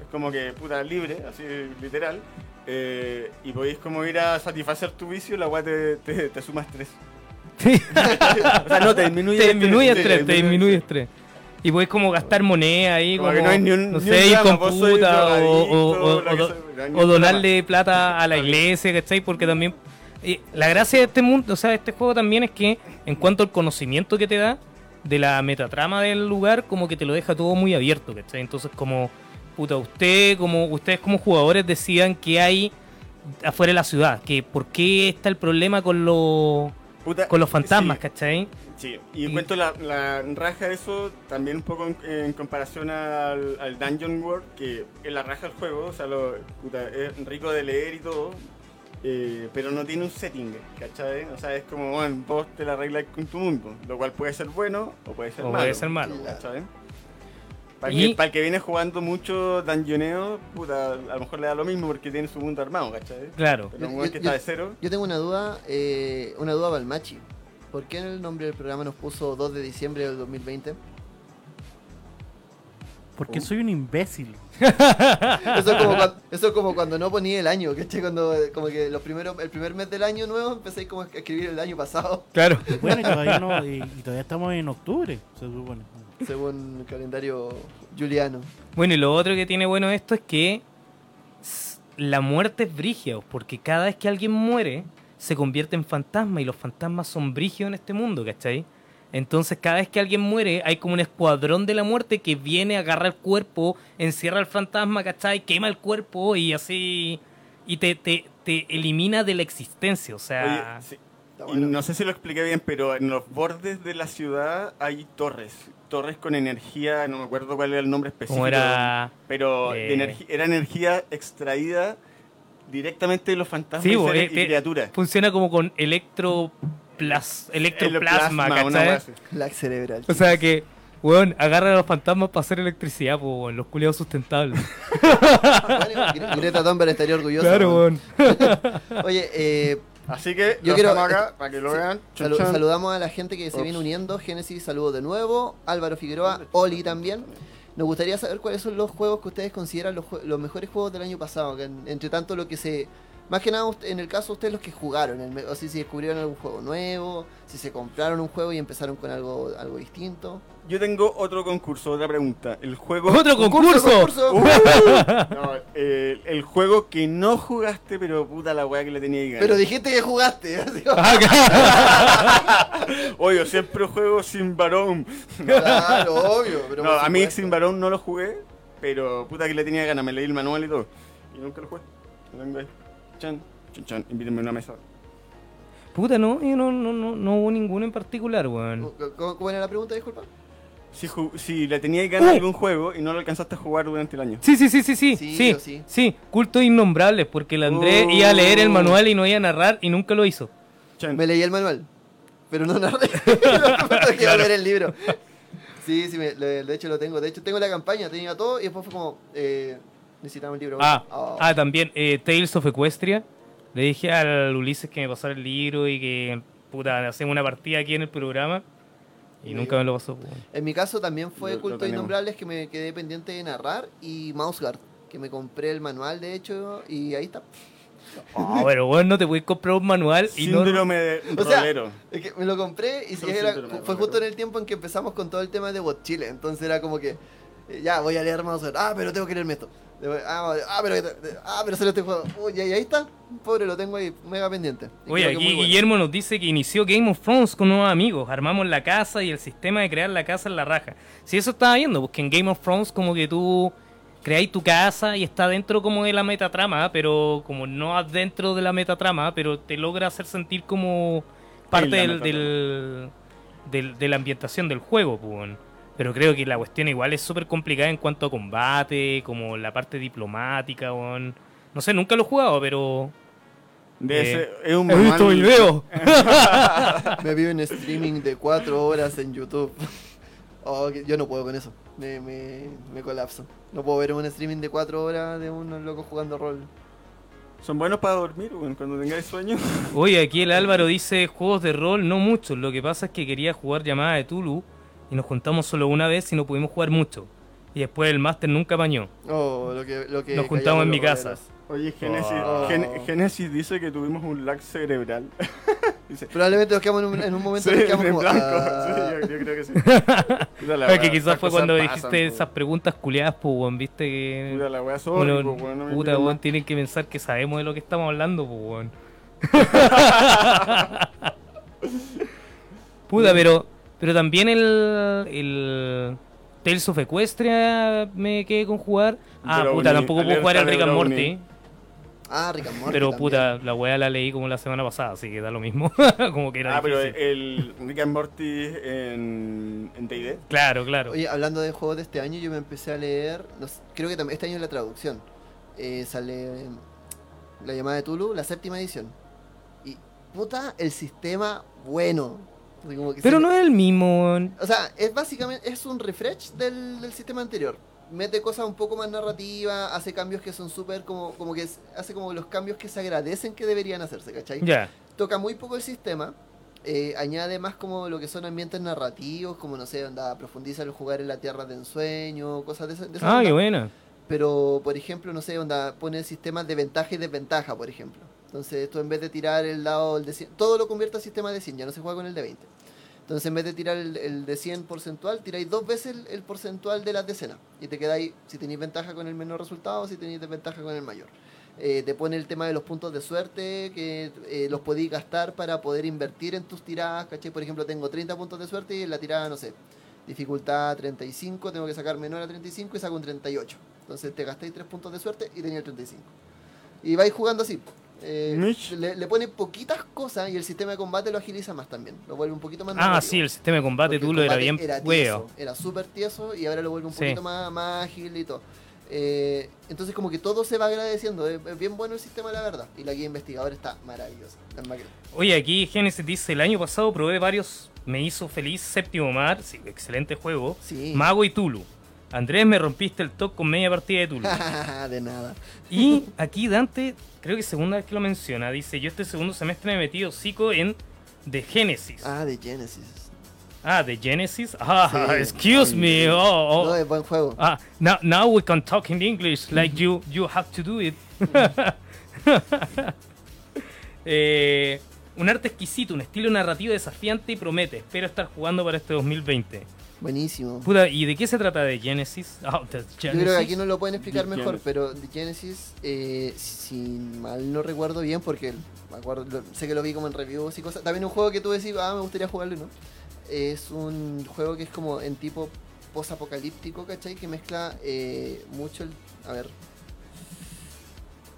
Es como que, puta, libre, así literal. eh, y podéis como ir a satisfacer tu vicio, la weá te, te, te suma estrés. Sí. (laughs) o sea, no, te disminuye te disminuye sí, estrés, te disminuye estrés. Y podés como gastar moneda ahí, Como como, que no hay ni un- no ni sé, un ir con puta o, o- o- o- donarle plata a la iglesia, ¿cachai? Porque también... eh, la gracia de este mundo, o sea, de este juego también es que en cuanto al conocimiento que te da, de la metatrama del lugar, como que te lo deja todo muy abierto, ¿cachai? Entonces, como, puta, usted, como ustedes como jugadores decían que hay afuera de la ciudad, que por qué está el problema con los Puta, con los fantasmas, sí, ¿cachai? Sí, y Y- encuentro la, la raja de eso también un poco en, en comparación al, al Dungeon World, que es la raja del juego, o sea, lo, puta, es rico de leer y todo, eh, pero no tiene un setting, ¿cachai? O sea, es como, bueno, vos te la arreglas con tu mundo, lo cual puede ser bueno o puede ser O malo. puede ser malo. ¿cachai? Para, Y- que, para el que viene jugando mucho dungeoneo, puta, a lo mejor le da lo mismo porque tiene su mundo armado, ¿cachai? Claro. Pero un Yo- que yo- está de cero, Yo tengo una duda, eh, una duda para el Machi. ¿Por qué en el nombre del programa nos puso 2 de diciembre del 2020? Porque soy un imbécil. (laughs) Eso es como cuando, eso es como cuando no ponía el año, ¿cachai? Cuando eh, como que los primeros, el primer mes del año nuevo empecé como a escribir el año pasado, Claro. Bueno, y todavía, no, (laughs) y, y todavía estamos en octubre, se supone. según el calendario juliano. Bueno, y lo otro que tiene bueno esto es que la muerte es brígida, porque cada vez que alguien muere, se convierte en fantasma y los fantasmas son brígidos en este mundo, ¿cachai? Entonces cada vez que alguien muere hay como un escuadrón de la muerte que viene, agarra el cuerpo, encierra al fantasma, ¿cachai? Quema el cuerpo y así... Y te, te, te elimina de la existencia, o sea... Oye, sí. Está Y bueno. no sé si lo expliqué bien, pero en los bordes de la ciudad hay torres. Torres con energía, no me acuerdo cuál era el nombre específico. era... Pero eh, energi- era energía extraída directamente de los fantasmas Sí, y, eh, y criaturas. Funciona como con electroplas, electroplasma, ¿cachai? Lag cerebral. O sea que, weón, agarran a los fantasmas para hacer electricidad, po, weón, los culiados sustentables. (laughs) (laughs) Greta Thunberg estaría orgullosa. claro, weón. (laughs) Oye, eh, Así que Yo quiero- acá para que lo sí, vean. Saludamos a la gente que se viene uniendo. Génesis, saludos de nuevo. Álvaro Figueroa, Oli también. Nos gustaría saber cuáles son los juegos que ustedes consideran los, mejores juegos del año pasado. que en- entre tanto, lo que se. Más que nada, usted- en el caso de ustedes, los que jugaron. el o si, si descubrieron algún juego nuevo, si se compraron un juego y empezaron con algo, algo distinto. Yo tengo otro concurso, otra pregunta. El juego. ¡Otro concurso! concurso! Uh, (laughs) no, eh, el juego que no jugaste, pero puta la weá que le tenía que ganar. Pero dijiste que jugaste. (laughs) (laughs) Oye, yo siempre juego sin varón. claro, obvio. Pero no, a mí supuesto. sin varón no lo jugué, pero puta que le tenía ganas, me leí el manual y todo. Y nunca lo jugué. Lo tengo ahí. Chan, chan, chan, invítenme a una mesa. Puta, no, yo no, no, no, no hubo ninguno en particular, weón. ¿Cómo, cómo era la pregunta, disculpa? Si, si le tenías ganas a ¡Uh! algún juego y no lo alcanzaste a jugar durante el año. Sí, sí, sí, sí, sí, Sí, sí, sí. sí, cultos innombrables, porque el Andrés Oh. iba a leer el manual y no iba a narrar y nunca lo hizo. Chan. Me leí el manual, pero no narré. (laughs) (laughs) Que leer el libro. Sí, sí, me- de hecho lo tengo. De hecho, tengo la campaña, tenía todo y después fue como. Eh, necesitamos el libro. Ah, Oh. ah, también eh, Tales of Equestria. Le dije al Ulises que me pasara el libro y que, puta, hacemos una partida aquí en el programa. Y Y nunca me lo pasó. pues. En mi caso también fue Lo- tenemos. Innombrables que me quedé pendiente de narrar y Mouseguard, que me compré el manual de hecho y ahí está. Ah, pero bueno, no te puedes comprar un manual y no... Síndrome de (laughs) O sea. Es que me lo compré y Son era- fue ¿no? justo en el tiempo en que empezamos con todo el tema de Bot Chile. Entonces era como que, eh, ya, voy a leer Mouseguard. Ah, pero tengo que leerme esto. Ah, ah, pero, ah, pero solo este juego. Uy, y ahí está. Pobre, lo tengo ahí mega pendiente. Oye, aquí bueno. Guillermo nos dice que inició Game of Thrones con nuevos amigos. Armamos la casa y el sistema de crear la casa en la raja. Si eso estaba viendo, porque en Game of Thrones como que tú creáis tu casa y está dentro como de la metatrama, pero como no dentro de la metatrama, pero te logra hacer sentir como parte del, del- del- de la ambientación del juego. pues. Pero creo que la cuestión igual es súper complicada en cuanto a combate, como la parte diplomática. weón. No sé, nunca lo he jugado, pero... De Eh, ese, es un He visto video. (laughs) Me vi en streaming de 4 horas en YouTube. (laughs) Oh, yo no puedo con eso. Me, me, me colapso. No puedo ver un streaming de 4 horas de unos locos jugando rol. Son buenos para dormir, weón, cuando tengáis sueño. Oye, aquí el Álvaro dice juegos de rol, no muchos. Lo que pasa es que quería jugar llamada de Tulu y nos juntamos solo una vez y no pudimos jugar mucho. Y después el máster nunca apañó. Oh, lo que, lo que Nos juntamos en mi casa. Oye, Génesis, Oh. Gen- dice que tuvimos un lag cerebral. (laughs) dice, Probablemente nos quedamos en un, en un momento (laughs) sí, que quedamos en como, blanco. ah. Sí, yo, yo creo que sí. (laughs) Puta la Es wea, que quizás fue cuando pasan, dijiste po. esas preguntas culiadas, pues, weón, viste que... Puta la wea, sorry, Uno- po, weón, no me puta, weón, tienen que pensar que sabemos de lo que estamos hablando, pues, weón. puta, pero Pero también el, el Tales of Equestria me quedé con jugar. Ah, Brownie, puta, tampoco puedo jugar el de Rick and. Morty. Ah, Rick and Morty Pero también. puta, la weá la leí como la semana pasada, así que da lo mismo. (laughs) como que era Ah, pero el Rick and Morty en en D&D. Claro, claro. Oye, hablando de juegos de este año, yo me empecé a leer, no sé, creo que también este año en la traducción, eh, sale La llamada de Tulu, la séptima edición. Y puta, el sistema bueno. Así como que pero se- no es el mismo. weón. O sea, es básicamente es un refresh del, del sistema anterior. Mete cosas un poco más narrativas, hace cambios que son súper como, como que es- hace como los cambios que se agradecen que deberían hacerse, ¿cachai? Ya. toca muy poco el sistema. eh, añade más como lo que son ambientes narrativos, como no sé, onda, profundiza el jugar en la tierra de ensueño, cosas de esa, de esa Ah, onda. qué buena. Pero, por ejemplo, no sé, onda, pone sistemas de ventaja y desventaja, por ejemplo. Entonces, tú en vez de tirar el dado el de 100, todo lo convierte a sistema de 100, ya no se juega con el de 20. Entonces, en vez de tirar el, de 100 porcentual, tiráis dos veces el, porcentual de las decenas. Y te quedáis, si tenéis ventaja con el menor resultado, o si tenéis desventaja con el mayor. Eh, te pone el tema de los puntos de suerte, que eh, los podéis gastar para poder invertir en tus tiradas. Por ejemplo, tengo 30 puntos de suerte y en la tirada, no sé, dificultad 35, tengo que sacar menor a 35 y saco un 38. Entonces te gastáis 3 puntos de suerte y tenía el 35. Y vais jugando así. Eh, le, le pone poquitas cosas y el sistema de combate lo agiliza más también. Lo vuelve un poquito más Ah, sí, el sistema de combate Porque tú el lo era bien era tieso, Era súper tieso y ahora lo vuelve un Sí. poquito más, más ágil y todo. Eh, entonces como que todo se va agradeciendo. Es, bien bueno el sistema, la verdad. Y la guía investigadora está maravillosa. Oye, aquí Genesis dice, el año pasado probé varios, me hizo feliz Séptimo Mar, sí, excelente juego, Sí. Mago y Tulu. Andrés, me rompiste el top con media partida de Tulu. (laughs) de nada. y aquí Dante, creo que segunda vez que lo menciona, dice, yo este segundo semestre me he metido psico en The Genesis. Ah, de Genesis. Ah, The Genesis? Ah, Sí. (laughs) excuse me. Oh, No, oh. es buen juego. Ah, now, now we can talk in English like you, (laughs) you have to do it. Eh, un arte exquisito, un estilo narrativo desafiante y promete. Espero estar jugando para este 2020. Buenísimo. Puta, ¿y de qué se trata de Genesis? (laughs) Ah, The Yo creo que Genesis. aquí no lo pueden explicar The mejor, Genesis. pero The Genesis, eh, si mal no recuerdo bien, porque me acuerdo, lo- sé que lo vi como en reviews y cosas. También un juego que tú decís, ah, me gustaría jugarlo, ¿no? Es un juego que es como en tipo post-apocalíptico, ¿cachai? Que mezcla eh, mucho el. A ver.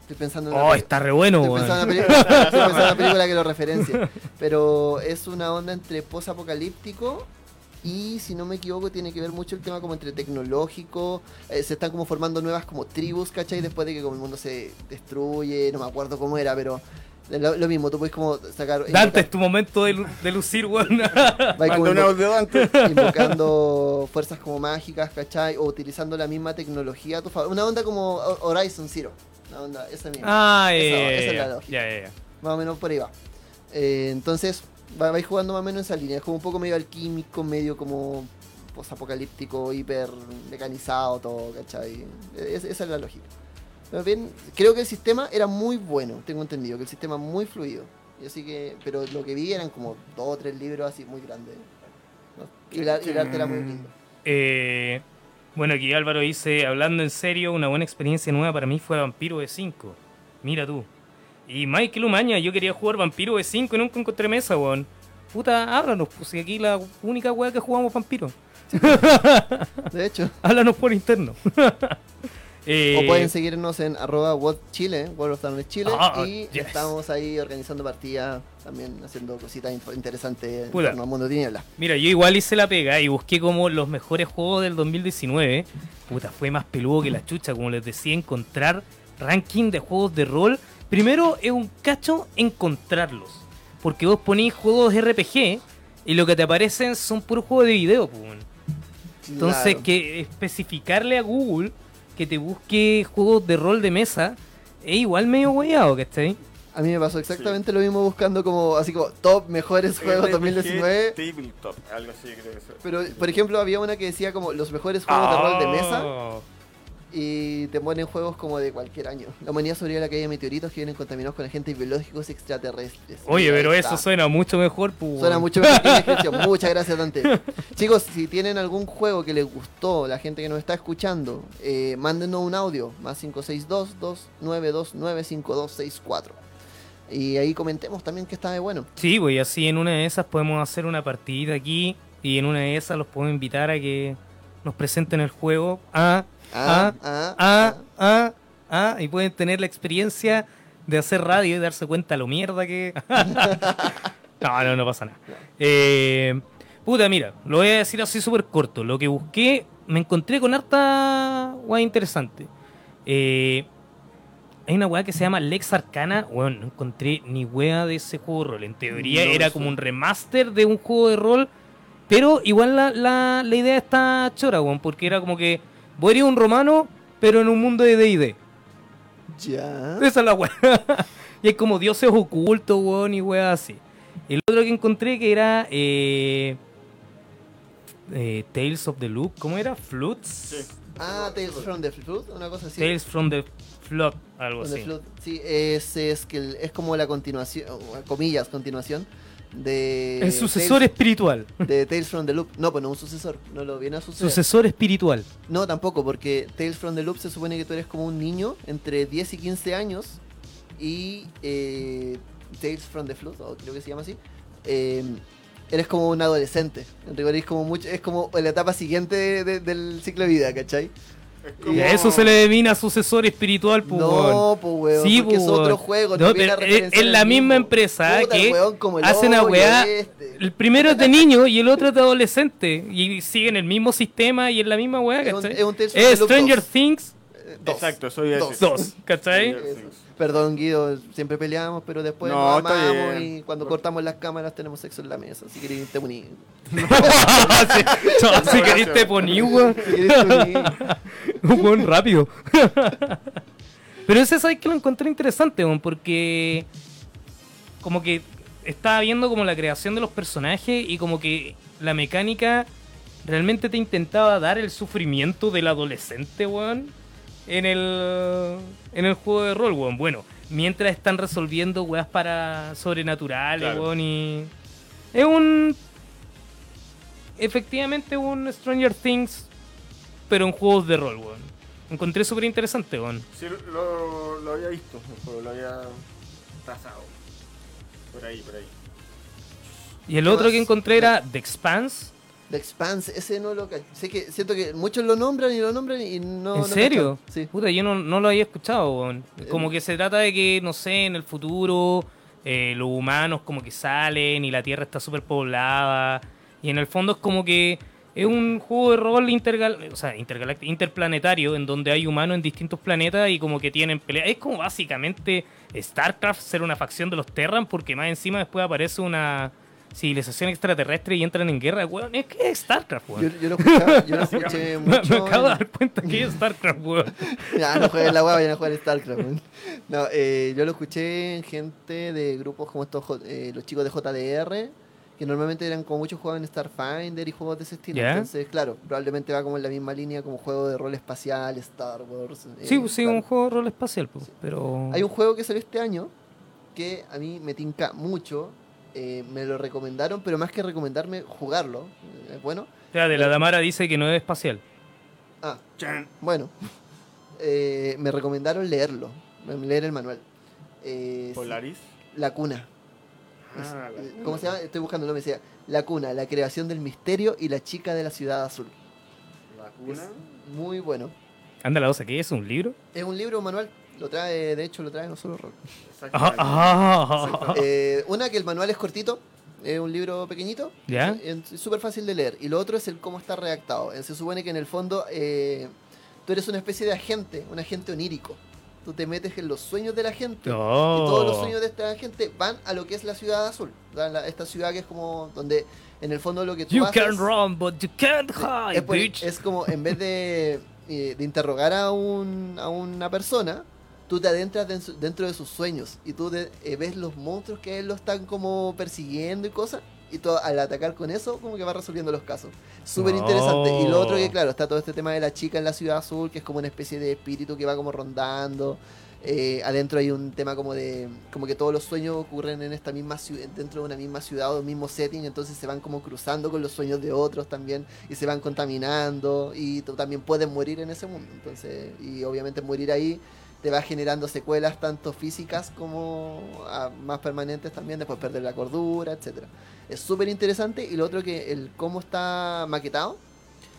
Estoy pensando en una Oh, está re bueno, Estoy pensando, en una estoy pensando en una película que lo referencia. (laughs) Pero es una onda entre post-apocalíptico y, si no me equivoco, tiene que ver mucho el tema como entre tecnológico. eh, se están como formando nuevas como tribus, ¿cachai? Después de que como el mundo se destruye, no me acuerdo cómo era, pero lo, lo mismo, tú puedes como sacar... Dante, es tu momento de, lu- de lucir, weón. (laughs) invocando fuerzas como mágicas, ¿cachai? O utilizando la misma tecnología a tu favor. Una onda como Horizon Zero. Una onda, esa misma. ah, Esa- eh, esa es la ya, lógica. ya, ya. Más o menos por ahí va. Eh, entonces, vais jugando más o menos en esa línea. Es como un poco medio alquímico, medio como posapocalíptico, hiper mecanizado, todo, ¿cachai? Es- esa es la lógica. Pero bien, creo que el sistema era muy bueno, tengo entendido, que el sistema muy fluido. Y así que, pero lo que vi eran como dos o tres libros así muy grandes. ¿no? Y, la- y el arte era muy lindo. Eh, bueno, aquí Álvaro dice, hablando en serio, una buena experiencia nueva para mí fue Vampiro de 5. Mira tú. Y Michael Umaña, yo quería jugar Vampiro de 5 y nunca encontré mesa, weón. Puta, háblanos, pues aquí la única weá que jugamos Vampiro. (laughs) De hecho, Háblanos por interno. (laughs) Eh, o pueden seguirnos en arroba Chile, World of Darkness Chile, Ah, y yes. estamos ahí organizando partidas, también haciendo cositas interesantes en Puta. torno al mundo de tinieblas. Mira, yo igual hice la pega y busqué como los mejores juegos del 2019. Puta, fue más peludo que la chucha, como les decía, encontrar ranking de juegos de rol. Primero es un cacho encontrarlos. Porque vos ponís juegos RPG y lo que te aparecen son puros juegos de video, pues, weón. Entonces, Claro. que especificarle a Google que te busque juegos de rol de mesa es igual medio guayado, ¿cachai? A mí me pasó exactamente lo mismo buscando como, así como, top mejores juegos RPG 2019. Tabletop, algo así creo que es. Pero, por ejemplo, había una que decía como los mejores juegos de rol de mesa Oh. Y te ponen juegos como de cualquier año. La humanidad sobrevive a la caída de meteoritos que vienen contaminados con agentes biológicos y extraterrestres. Oye, pero está. eso suena mucho mejor. Suena mucho mejor. (laughs) Muchas gracias, Dante. Chicos, si tienen algún juego que les gustó, la gente que nos está escuchando, eh, mándenos un audio, más 562-2929-5264. Y ahí comentemos también que está de bueno. Sí, pues así en una de esas podemos hacer una partidita aquí y en una de esas los puedo invitar a que nos presenten el juego. Ah, ah, ah, ah, ah, ah, y pueden tener la experiencia de hacer radio y darse cuenta lo mierda que. (laughs) no, no, no pasa nada. Eh, puta, mira, lo voy a decir así súper corto. Lo que busqué, me encontré con harta weá interesante. Eh, hay una weá que se llama Lex Arcana. Bueno, no encontré ni weá de ese juego de rol. En teoría No, era eso. como un remaster de un juego de rol. Pero igual la, la, la idea está chora, weón, porque era como que vos eres un romano, pero en un mundo de D&D. Ya. Esa es la weá. (laughs) y hay como dioses ocultos, weón, y weá así. El otro que encontré que era eh, eh, Tales of the Loop, ¿cómo era? Flutes. Sí. Ah, Tales from the Flood, una cosa así. Tales from the Flood, algo From the así. Flood. Sí, ese es que es como la continuación, comillas, continuación de. El sucesor espiritual. De Tales from the Loop. No, pues no un sucesor, no lo viene a suceder. Sucesor espiritual. No, tampoco, porque Tales from the Loop se supone que tú eres como un niño entre 10 y 15 años y eh, Tales from the Flood, o creo que se llama así, eh, eres como un adolescente. En rigor es como, mucho, es como la etapa siguiente de- de- del ciclo de vida, ¿cachai? Es Y a eso se le denomina sucesor espiritual, pues. No, pues weón, Sí, porque es pues, otro juego. No, a pero es- es la misma mismo. empresa Puta, que weón como el hace una hoyo weá- este. El primero es de niño y el otro es de adolescente. Y siguen el mismo sistema y en la misma weá, Es un- ¿cachai? es un Es Stranger 2. Things Eh, dos. Exacto, a Dos. decir. 2, ¿cachai? Perdón, Guido, siempre peleamos, pero después No, nos está amamos bien. y cuando cortamos las cámaras tenemos sexo en la mesa. Si queréis te uní. (laughs) (laughs) si, si querés te poní, weón. Queréis. (laughs) Un weón rápido. Pero ese sabes que lo encontré interesante, weón, porque como que estaba viendo como la creación de los personajes y como que la mecánica realmente te intentaba dar el sufrimiento del adolescente, weón, en el, en el juego de rol, weón. Bueno, mientras están resolviendo weas para sobrenaturales, Claro. weón, y... Es un... Efectivamente un Stranger Things, pero en juegos de rol, weón. Encontré súper interesante, weón. Sí, lo, lo había visto, lo había trazado. Por ahí, por ahí. Y el ¿Qué otro que encontré era The Expanse. The Expanse, ese no lo sé que Siento que muchos lo nombran y lo nombran y no. ¿En no serio? Sí. Puta, yo no, no lo había escuchado, weón. Como que se trata de que, no sé, en el futuro eh, los humanos como que salen y la Tierra está súper poblada. Y en el fondo es como que es un juego de rol intergal o sea, intergaláctico, interplanetario en donde hay humanos en distintos planetas y como que tienen peleas. Es como básicamente StarCraft ser una facción de los Terran porque más encima después aparece una civilización extraterrestre y entran en guerra, weón. Es que es StarCraft, Yo, weón. yo lo escuchaba- yo lo (laughs) escuché mucho. me acabo de en- dar cuenta que es StarCraft, weón. (laughs) Ya, no jueguen la hueá, vayan a jugar StarCraft. weón. (laughs) No, eh, yo lo escuché en gente de grupos como estos, eh, los chicos de JDR, que normalmente eran como muchos jugaban Starfinder y juegos de ese estilo. Entonces, claro, probablemente va como en la misma línea como juego de rol espacial, Star Wars. eh, Sí, sí, un juego de rol espacial, po, pero... Hay un juego que salió este año que a mí me tinca mucho. Eh, me lo recomendaron, pero más que recomendarme, jugarlo. eh, Es bueno. Espérate, la Damara dice que no es espacial. Ah, bueno. (laughs) Eh, me recomendaron leerlo, leer el manual. Eh, Polaris. La cuna. Es- Ah, la eh, cuna. ¿Cómo se llama? Estoy buscando, no me decía. La cuna, la creación del misterio y la chica de la ciudad azul. La cuna. Muy bueno. Anda la cosa, ¿qué es? ¿Un libro? Es un libro, un manual. Lo trae, de hecho, lo trae no solo Rock. Exactamente. (laughs) Eh, una, que el manual es cortito. Es un libro pequeñito. ¿Ya? Es súper fácil de leer. Y lo otro es el cómo está redactado. Eh, Se supone que en el fondo eh, tú eres una especie de agente, un agente onírico. Tú te metes en los sueños de la gente. Y todos los Oh. sueños de esta gente van a lo que es la ciudad azul. La- esta ciudad que es como donde en el fondo lo que tú You haces can run, but you can't hide, es, por- bitch. es como en vez de, eh, de interrogar a, un, a una persona, tú te adentras den- dentro de sus sueños y tú de- eh, ves los monstruos que él lo están como persiguiendo y cosas. Y al atacar con eso, como que va resolviendo los casos. Súper interesante. Y lo otro que, claro, está todo este tema de la chica en la ciudad azul, que es como una especie de espíritu que va como rondando. Eh, adentro hay un tema como de como que todos los sueños ocurren en esta misma ciudad dentro de una misma ciudad o un mismo setting entonces se van como cruzando con los sueños de otros también y se van contaminando y tú también puedes morir en ese mundo entonces y obviamente morir ahí te va generando secuelas tanto físicas como ah, más permanentes también, después perder la cordura, etcétera. Es súper interesante y lo otro que el cómo está maquetado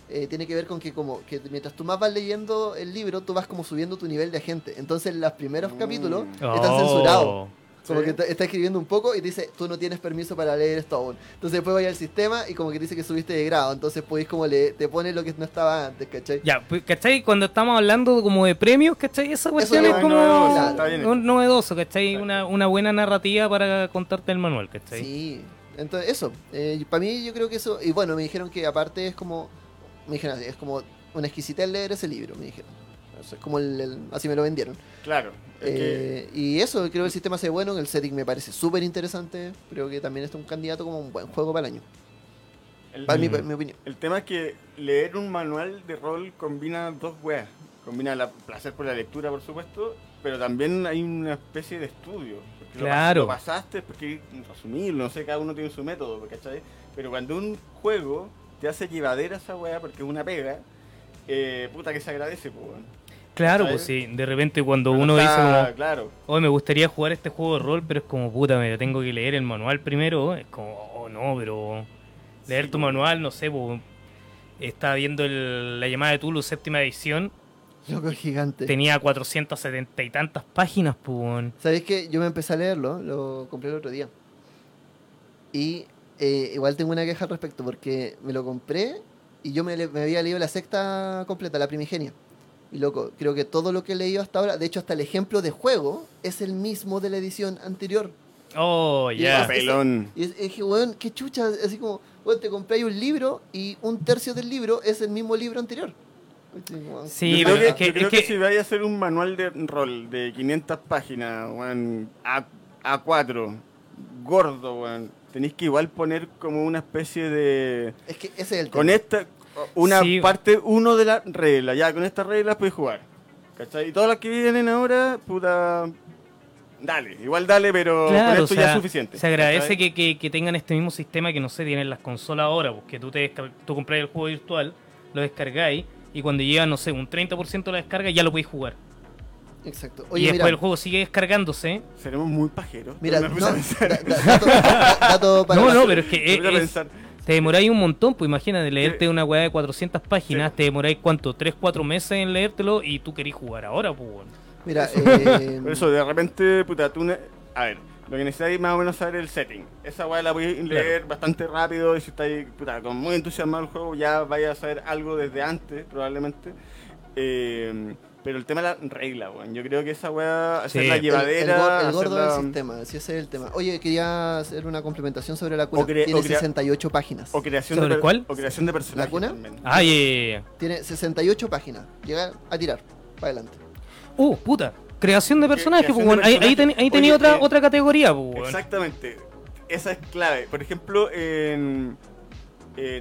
eh, tiene que ver con que como que mientras tú más vas leyendo el libro, tú vas como subiendo tu nivel de agente. Entonces los primeros Mm. capítulos Oh. están censurados. Como que está escribiendo un poco y dice, tú no tienes permiso para leer esto aún. Entonces después vaya al sistema y como que dice que subiste de grado. Entonces podéis como leer, te pone lo que no estaba antes, ¿cachai? Ya, pues, ¿cachai? Cuando estamos hablando como de premios, ¿cachai? Esa cuestión es es como novedoso, novedoso, ¿cachai? Una, una buena narrativa para contarte el manual, ¿cachai? Sí, entonces eso, eh, para mí yo creo que eso, y bueno, me dijeron que aparte es como, me dijeron así, es como una exquisitez leer ese libro, me dijeron. Eso es como el, el- así me lo vendieron. Claro. es que- Eh, y eso, creo que el sistema se ve bueno, el setting me parece súper interesante, creo que también es un candidato como un buen juego para el año, el, para mi, Mm. mi opinión. el tema es que leer un manual de rol combina dos weas. Combina el placer por la lectura, por supuesto, pero también hay una especie de estudio. porque Claro. Lo pasaste, porque asumirlo, no sé, cada uno tiene su método, ¿cachai? Pero cuando un juego te hace llevadera esa wea porque es una pega, eh, puta que se agradece, pues. Claro, pues sí, de repente cuando Pero uno está- dice como, Claro. hoy me gustaría jugar este juego de rol, pero es como, puta, me tengo que leer el manual primero, es como, oh no, pero leer Sí, tu pues. manual, no sé, pues, estaba viendo el- la llamada de Tulu séptima edición, Loco gigante. tenía 470 y tantas páginas, pues. weón. ¿Sabéis que yo me empecé a leerlo? Lo compré el otro día. Y eh, igual tengo una queja al respecto, porque me lo compré y yo me, había leído la secta completa, la primigenia. Y loco, creo que todo lo que he leído hasta ahora, de hecho hasta el ejemplo de juego, es el mismo de la edición anterior. Oh, ya. es- Pelón. Y que, weón, qué chucha, así como, weón, te compré un libro y un tercio del libro es el mismo libro anterior. Sí, yo pero creo, que, es que- yo creo es que que- si vais a hacer un manual de rol de 500 páginas, weón, A, A4, gordo, weón, tenéis que igual poner como una especie de... Es que ese es el Con tema. esta, una Sí. parte uno de la regla, ya con estas reglas puedes jugar. ¿Cachai? Y todas las que vienen ahora, puta... Dale, igual dale, pero con Claro, esto o sea, ya es suficiente. Se agradece que, que- que tengan este mismo sistema que no sé, tienen las consolas ahora, porque tú te tú compras el juego virtual, lo descargáis y cuando llega, no sé, un 30% de la descarga ya lo podéis jugar. Exacto. y Oye, después mira, el juego sigue descargándose. Seremos muy pajeros. mira, (laughs) no, puse a pensar. da- da- dato, da- (laughs) dato para No, no, pero es que es- es-. Te demoráis un montón, pues imagínate, leerte una weá de 400 páginas, Sí. te demoráis cuánto, 3, 4 meses en leértelo y tú querís jugar ahora, pues bueno. Mira, eh, Por eso, de repente, puta, tú... ne- A ver, lo que necesitáis más o menos saber el setting. Esa weá la podéis leer bastante rápido y si estáis, puta, con muy entusiasmado el juego, ya vais a saber algo desde antes, probablemente. Eh, pero el tema de la regla, weón. Yo creo que esa weá, hacer Sí. la El- el, el llevadera... gor- el gordo hacerla- del sistema, si ese es el tema. Oye, quería hacer una complementación sobre la cuna. Tiene o crea- 68 páginas. O creación ¿Sobre de cuál? O creación de personajes. cuna? también. Ah, ya. Tiene 68 páginas. Llega a tirar. Para adelante. Uh, puta. Creación de personajes, pues creación Ahí, tenía otra, eh, otra categoría, pues bueno. Exactamente. Esa es clave. Por ejemplo, en eh,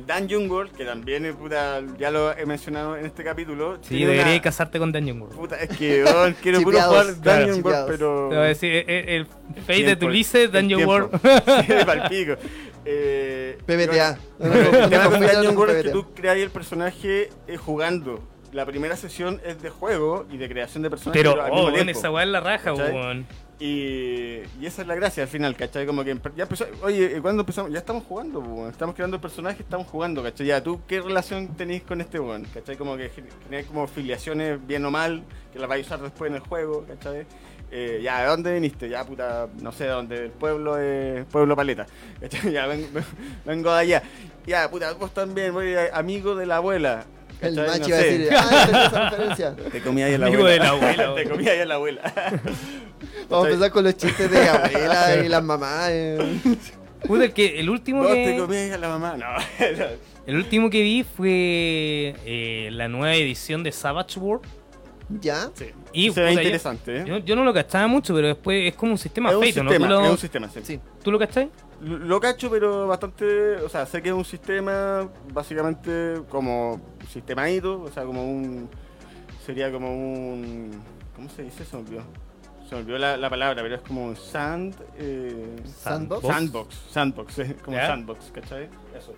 Dungeon World, que también eh, puta, ya lo he mencionado en este capítulo. Sí, debería una- casarte con Dungeon World. Puta, es que weón, quiero puro jugar claro, Dungeon World, chipeados. pero. Te voy a decir, eh, eh, el Fate de Tulises, el tiempo. World. (laughs) Sí, palpico. Eh, PBTA. pero- El tema con No, con World es que tú creas el personaje eh, jugando. La primera sesión es de juego y de creación de personajes. Pero, al oh, tiempo. esa weá es la raja, weón. Y, esa es la gracia al final, ¿cachai? Como que ya empezó, oye, ¿cuándo empezamos? Ya estamos jugando, estamos creando el personaje, estamos jugando, ¿cachai? Ya, ¿tú qué relación tenéis con este weón? ¿Cachai? Como que gen- generáis como filiaciones bien o mal, que las vais a usar después en el juego, ¿cachai? Eh, ya, ¿de dónde viniste? Ya, puta, no sé de dónde, del pueblo Pueblo Paleta, ¿cachai? (laughs) Ya, ven- (laughs) vengo de allá. Ya, puta, vos también, voy a- amigo de la abuela. El ¿cachai? macho No iba a decir, ah, esa es esa (laughs) referencia. Te comí ahí a la Amigo abuela. de la abuela, (laughs) Te comí ahí a la abuela. Vamos a empezar con los chistes de abuela (laughs) y las mamás. eh. Puta, el, que, el último Vos te que... comí ahí a la mamá. No, El último que vi fue eh, la nueva edición de Savage World. ¿Ya? sí. Y, se ve puta, yo- interesante, ¿eh? Yo, yo no lo cachaba mucho, pero después es como un sistema es un feito, ¿no? ¿Tú lo, es un sistema, sí. Sí. ¿Tú lo cachai? Lo cacho, pero bastante, o sea, sé que es un sistema básicamente como sistemadito, o sea, como un, sería como un, ¿cómo se dice? Se me olvidó. Se me olvidó la, la palabra, pero es como un sand, eh, Sandbox. sandbox, sandbox, eh, como ¿Ya? sandbox, ¿cachai? Eso,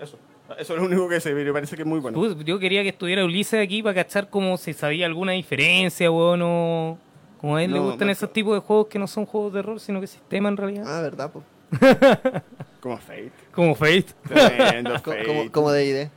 eso, Eso es lo único que sé, pero parece que es muy bueno. Yo quería que estuviera Ulises aquí para cachar como si sabía alguna diferencia, weón, o... Como a él le gustan esos tipos de juegos que no son juegos de rol, sino que sistema en realidad. Ah, ¿verdad? po? (laughs) Como Fate. Como Fate. Tremendo Co- Fate. Como, como de ID.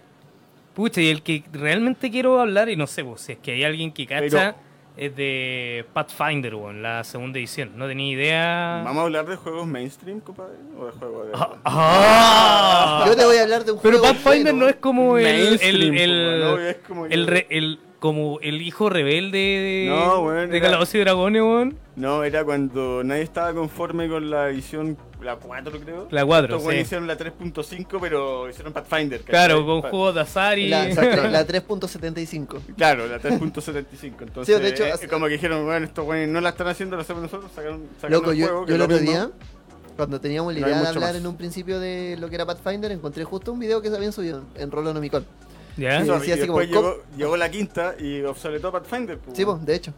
Pucha, y el que realmente quiero hablar, y no sé, pues, si es que hay alguien que cacha, es de Pathfinder, weón, la segunda edición. No tenía idea. ¿Vamos a hablar de juegos mainstream, compadre? ¿O de juegos de.? ¡Ah! Yo te voy a hablar de un Pero juego. Pathfinder bueno. no es como el, el, Mainstream, el, po, ¿no? Es como el, que- re- el- como el hijo rebelde de, No, de Calabozos y Dragones, weón. No, era cuando nadie estaba conforme con la edición, la 4 creo. La 4, Estos güeyes sí. hicieron la 3.5, pero hicieron Pathfinder. ¿cachai? Claro, con juegos de azar y... La, la (laughs) 3.75. Claro, la 3.75. (laughs) Entonces, Sí, de hecho, eh, hace- como que dijeron, bueno, estos güeyes no la están haciendo, lo hacemos nosotros, sacaron, sacaron Loco, el yo, juego, que yo el otro mismo. día, cuando teníamos la No idea de hablar más. en un principio de lo que era Pathfinder, encontré justo un video que se habían subido en Rolonomicon. ¿Ya? Sí. Decía y así como, después llegó, llegó la quinta y obsoletó Pathfinder. pues, Sí, pues, de hecho.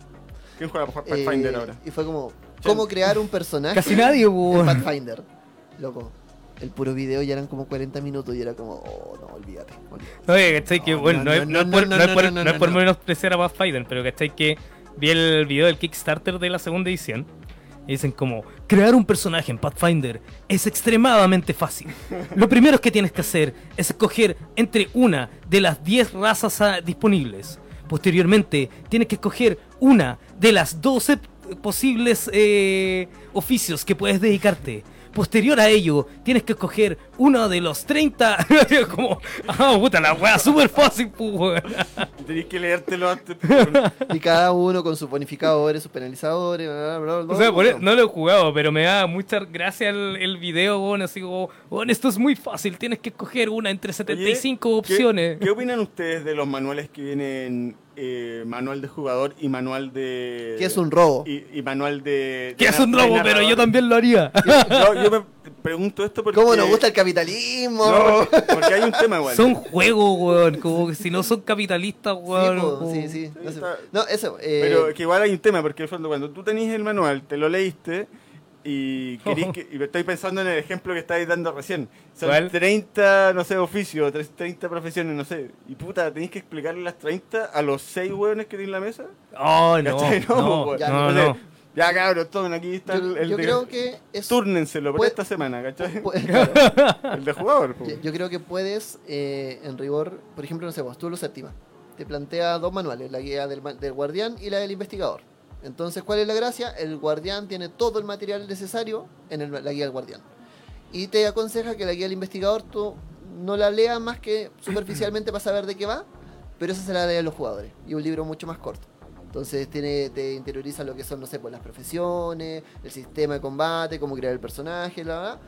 ¿Quién juega Pathfinder Eh, ahora? Y fue como, ¿cómo crear un personaje Casi nadie, en. Pathfinder? Loco, el puro video ya eran como 40 minutos y era como, oh, no, olvídate. olvídate. Oye, ¿cachai? Que No, bueno, no, es- por- menospreciar a Pathfinder, pero ¿cachai? Que vi el video del Kickstarter de la segunda edición y dicen como, crear un personaje en Pathfinder es extremadamente fácil. Lo primero que tienes que hacer es escoger entre una de las 10 razas ah, disponibles. Posteriormente, tienes que escoger una de las 12 posibles eh, oficios que puedes dedicarte. Posterior a ello, tienes que escoger uno de los 30. (laughs) como, ah, puta, la wea súper fácil, pues, weón. Tenéis que leértelo antes. (laughs) Y cada uno con sus bonificadores, sus penalizadores, bla, bla, bla, bla, O sea, por e- no lo he jugado, pero me da mucha gracia el, el video, weón. Así como, weón, esto es muy fácil, tienes que escoger una entre 75 Oye, opciones. ¿qué, ¿Qué opinan ustedes de los manuales que vienen eh, manual de jugador y manual de. Que es un robo. Y, y manual de. Que de es un robo, pero yo también lo haría. (laughs) Yo, yo me pregunto esto porque. ¿Cómo nos gusta el capitalismo? No, porque hay un tema igual. son juegos, weón. Como que si no son capitalistas, Sí, weón. po, sí, sí. Sí, No, sé. No, eso. eh, Pero que igual hay un tema, porque fondo, cuando tú tenés el manual, te lo leíste y querís que, y estoy pensando en el ejemplo que estáis dando recién. Son ¿Cuál? 30, no sé, oficios, tres- 30 profesiones, no sé. Y puta, tenéis que explicarle las 30 a los 6 hueones que tienen en la mesa. Oh, no, ¿Cachai? no, ya, no, entonces, no. Ya, cabros, tomen, aquí está yo el, el yo de... creo que es. Túrnenselo por puede- esta semana, ¿cachai? claro. (laughs) El de jugador. Yo, yo creo que puedes, eh, en rigor, por ejemplo, no sé, vos, tú lo séptima. Te plantea dos manuales, la guía del, del guardián y la del investigador. Entonces, ¿cuál es la gracia? El guardián tiene todo el material necesario en el- la guía del guardián. Y te aconseja que la guía del investigador tú no la leas más que (clears throat) superficialmente para saber de qué va, pero esa se la leen los jugadores. Y un libro mucho más corto. Entonces tiene, te interioriza lo que son, no sé, pues las profesiones, el sistema de combate, cómo crear el personaje, bla, bla.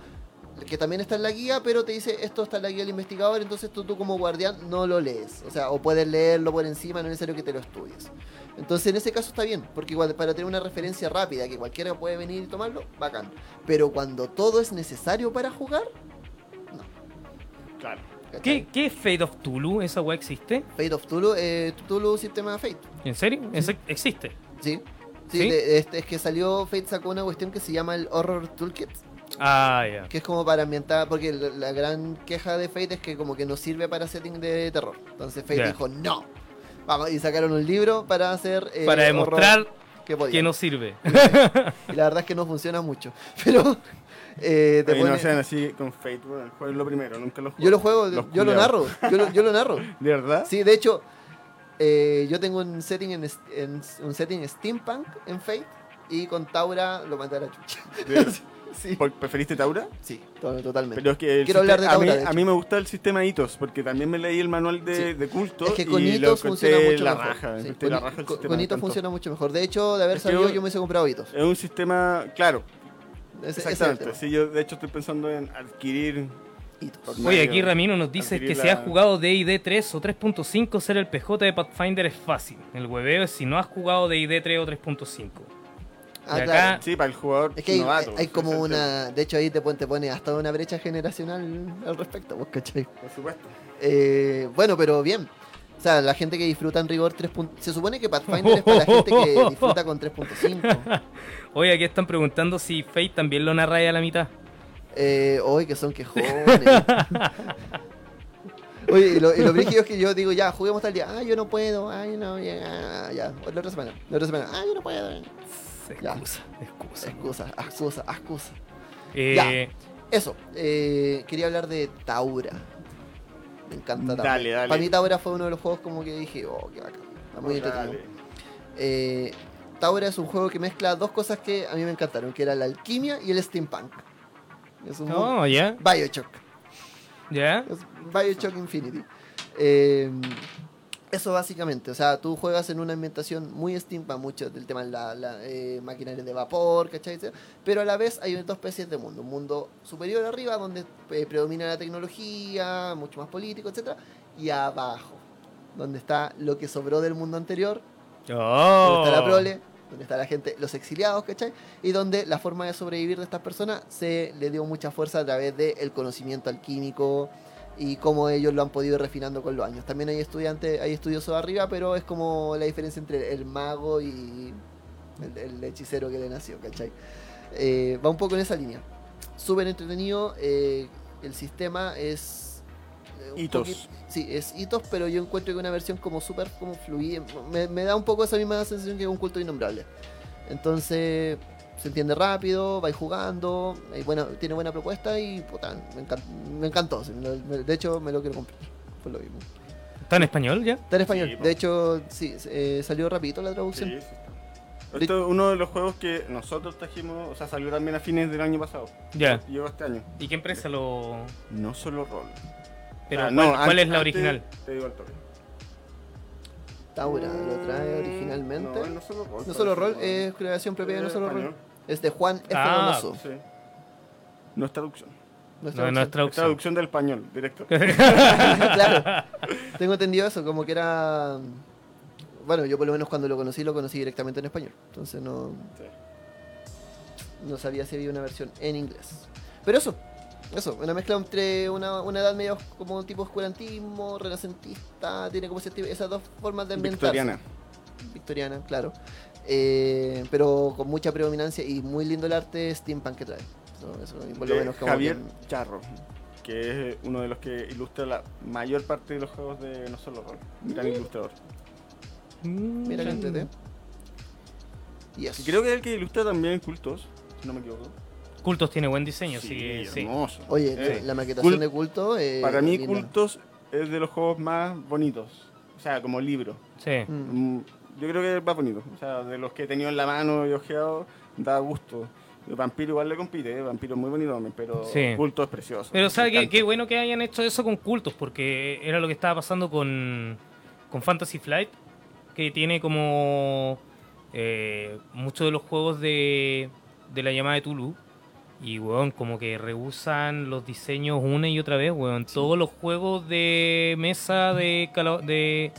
Que también está en la guía, pero te dice esto está en la guía del investigador, entonces tú, tú como guardián no lo lees. O sea, o puedes leerlo por encima, no es necesario que te lo estudies. Entonces en ese caso está bien, porque igual para tener una referencia rápida, que cualquiera puede venir y tomarlo, bacán. Pero cuando todo es necesario para jugar, Claro. ¿cachai? ¿Qué, ¿Qué es Fate of Tulu? ¿Esa weá existe? Fate of Tulu, eh, Tulu sistema Fate. ¿En serio? ¿Ese existe? Sí. Sí, ¿Sí? de- es, es que salió, Fate sacó una cuestión que se llama el Horror Toolkit, Ah, ya. que es como para ambientar, porque la, gran queja de Fate es que como que no sirve para setting de terror. Entonces Fate dijo, no. Vamos, y sacaron un libro para hacer... eh, Para demostrar que, no sirve. (laughs) Y la verdad es que no funciona mucho. (laughs) Pero eh, te Ahí pone- no sean así con Fate, bueno, lo primero, nunca lo juego. Yo lo juego, Los yo lo narro, yo lo, yo lo narro. (laughs) ¿De verdad? Sí, de hecho, eh, yo tengo un setting en, un setting steampunk en Fate y con Taura lo mandé a la chucha. ¿De- sí, ¿Por- ¿Preferiste Taura? sí, to- totalmente. Pero es que el Quiero hablar de Taura, a, de mí, hecho. a mí me gusta el sistema hitos, porque también me leí el manual de, Sí. de culto es que con y lo hitos funciona mucho la mejor. raja, Sí, encontré con, la raja el con- sistema, con me hitos encantó. funciona mucho mejor. De hecho, de haber Es que sabido, yo- yo me hubiese comprado hitos. Es un sistema, claro, Ese- ese es el exactamente. tema. Sí, yo de hecho estoy pensando en adquirir... Hitos. Oye, aquí Ramiro nos dice Adquirir que si la- has jugado D&D 3 o 3.5, ser el PJ de Pathfinder es fácil. El hueveo es si no has jugado D&D 3 o 3.5. Ah, y acá- claro. Sí, para el jugador Es que hay, novato. hay como una. De hecho, ahí te pone, te pone hasta una brecha generacional al respecto, ¿vos cachai? Por supuesto. Eh, bueno, pero bien. O sea, la gente que disfruta en rigor 3. pun- Se supone que Pathfinder es para la gente que (laughs) disfruta con 3.5. (laughs) Oye, aquí están preguntando si Fate también lo narra a la mitad. Eh, hoy que son quejones. (laughs) Oye, y lo, y lo brígido es que yo digo, ya, juguemos tal día. Ah, yo no puedo. Ay, no, ya, ya. La otra semana. La otra semana. Ah, yo no puedo. Ya. Excusa, excusa. Excusa, excusa, excusa. Eh, Eso, eh, quería hablar de Taura. Me encanta Taura. Dale, dale. Para mí Taura fue uno de los juegos como que dije, oh, qué bacán. Está muy entretenido. Eh, Taura es un juego que mezcla dos cosas que a mí me encantaron, que era la alquimia y el steampunk. Es un No, ya, Bioshock. ya. Es Bioshock Infinity. Eh, eso básicamente, o sea, tú juegas en una ambientación muy steampunk, mucho del tema de la, la, eh, maquinaria de vapor, ¿cachai? Pero a la vez hay dos especies de mundo. Un mundo superior arriba, donde eh, predomina la tecnología, mucho más político, etcétera Y abajo, donde está lo que sobró del mundo anterior, donde Oh. está la prole, donde está la gente, los exiliados, ¿cachai? Y donde la forma de sobrevivir de estas personas se le dio mucha fuerza a través del conocimiento alquímico y cómo ellos lo han podido ir refinando con los años. También hay estudiantes, hay estudiosos arriba, pero es como la diferencia entre el mago y el, el hechicero que le nació, ¿cachai? Eh, va un poco en esa línea. Súper entretenido, eh, el sistema es... eh, Hitos. poquito- Sí, es hitos, pero yo encuentro que una versión como súper como fluida. Me, me da un poco esa misma sensación que un culto innombrable. Entonces, se entiende rápido, vais jugando, hay buena, tiene buena propuesta y puta, me, encan- me encantó. me- me- de hecho, me lo quiero comprar. (laughs) Fue lo mismo. ¿Está en español ya? Está en español. Sí, de hecho, sí, eh, salió rapidito la traducción. Sí, sí está. Esto es uno de los juegos que nosotros trajimos, o sea, salió también a fines del año pasado. Ya. Llegó este año. ¿Y qué empresa lo...? No solo rol. Pero Ah, ¿cuál, no, cuál antes- es la original? Te digo el toque. Taura lo trae originalmente. No, no solo rol. No solo rol, parece, es creación propia de No Solo español. Es de Juan F. Ah, Donoso. Sí. No es traducción. No es No, no es Es traducción. traducción del español, directo. (laughs) claro. Tengo entendido eso, como que era. Bueno, yo por lo menos cuando lo conocí, lo conocí directamente en español. Entonces no, Sí. no sabía si había una versión en inglés. Pero eso, eso, una mezcla entre una, una edad medio como tipo oscurantismo, renacentista, tiene como ese tipo- esas dos formas de ambientarse. Victoriana. Victoriana, claro. Eh, pero con mucha predominancia y muy lindo el arte steampunk que trae. No, eso, por lo de menos como Javier Charro, que es uno de los que ilustra la mayor parte de los juegos de No Solo Rol. Un gran ilustrador. Mira que entrete. Y eso. Y creo que es el que ilustra también cultos, si no me equivoco. Cultos tiene buen diseño, Sí, sí. hermoso. Oye, Eh, la maquetación Cult- de culto. eh, Para mí, linda. Cultos es de los juegos más bonitos. O sea, como libro. Sí. Mm. Yo creo que es más bonito. O sea, de los que he tenido en la mano y ojeado, da gusto. El Vampiro igual le compite, ¿eh? Vampiro es muy bonito, pero Sí. Culto es precioso. Pero Me sabe que encanta. qué bueno que hayan hecho eso con cultos, porque era lo que estaba pasando con, con Fantasy Flight, que tiene como eh, muchos de los juegos de, de la llamada de Tulu. Y, weón, como que rehusan los diseños una y otra vez, weón. Todos los juegos de mesa de, de,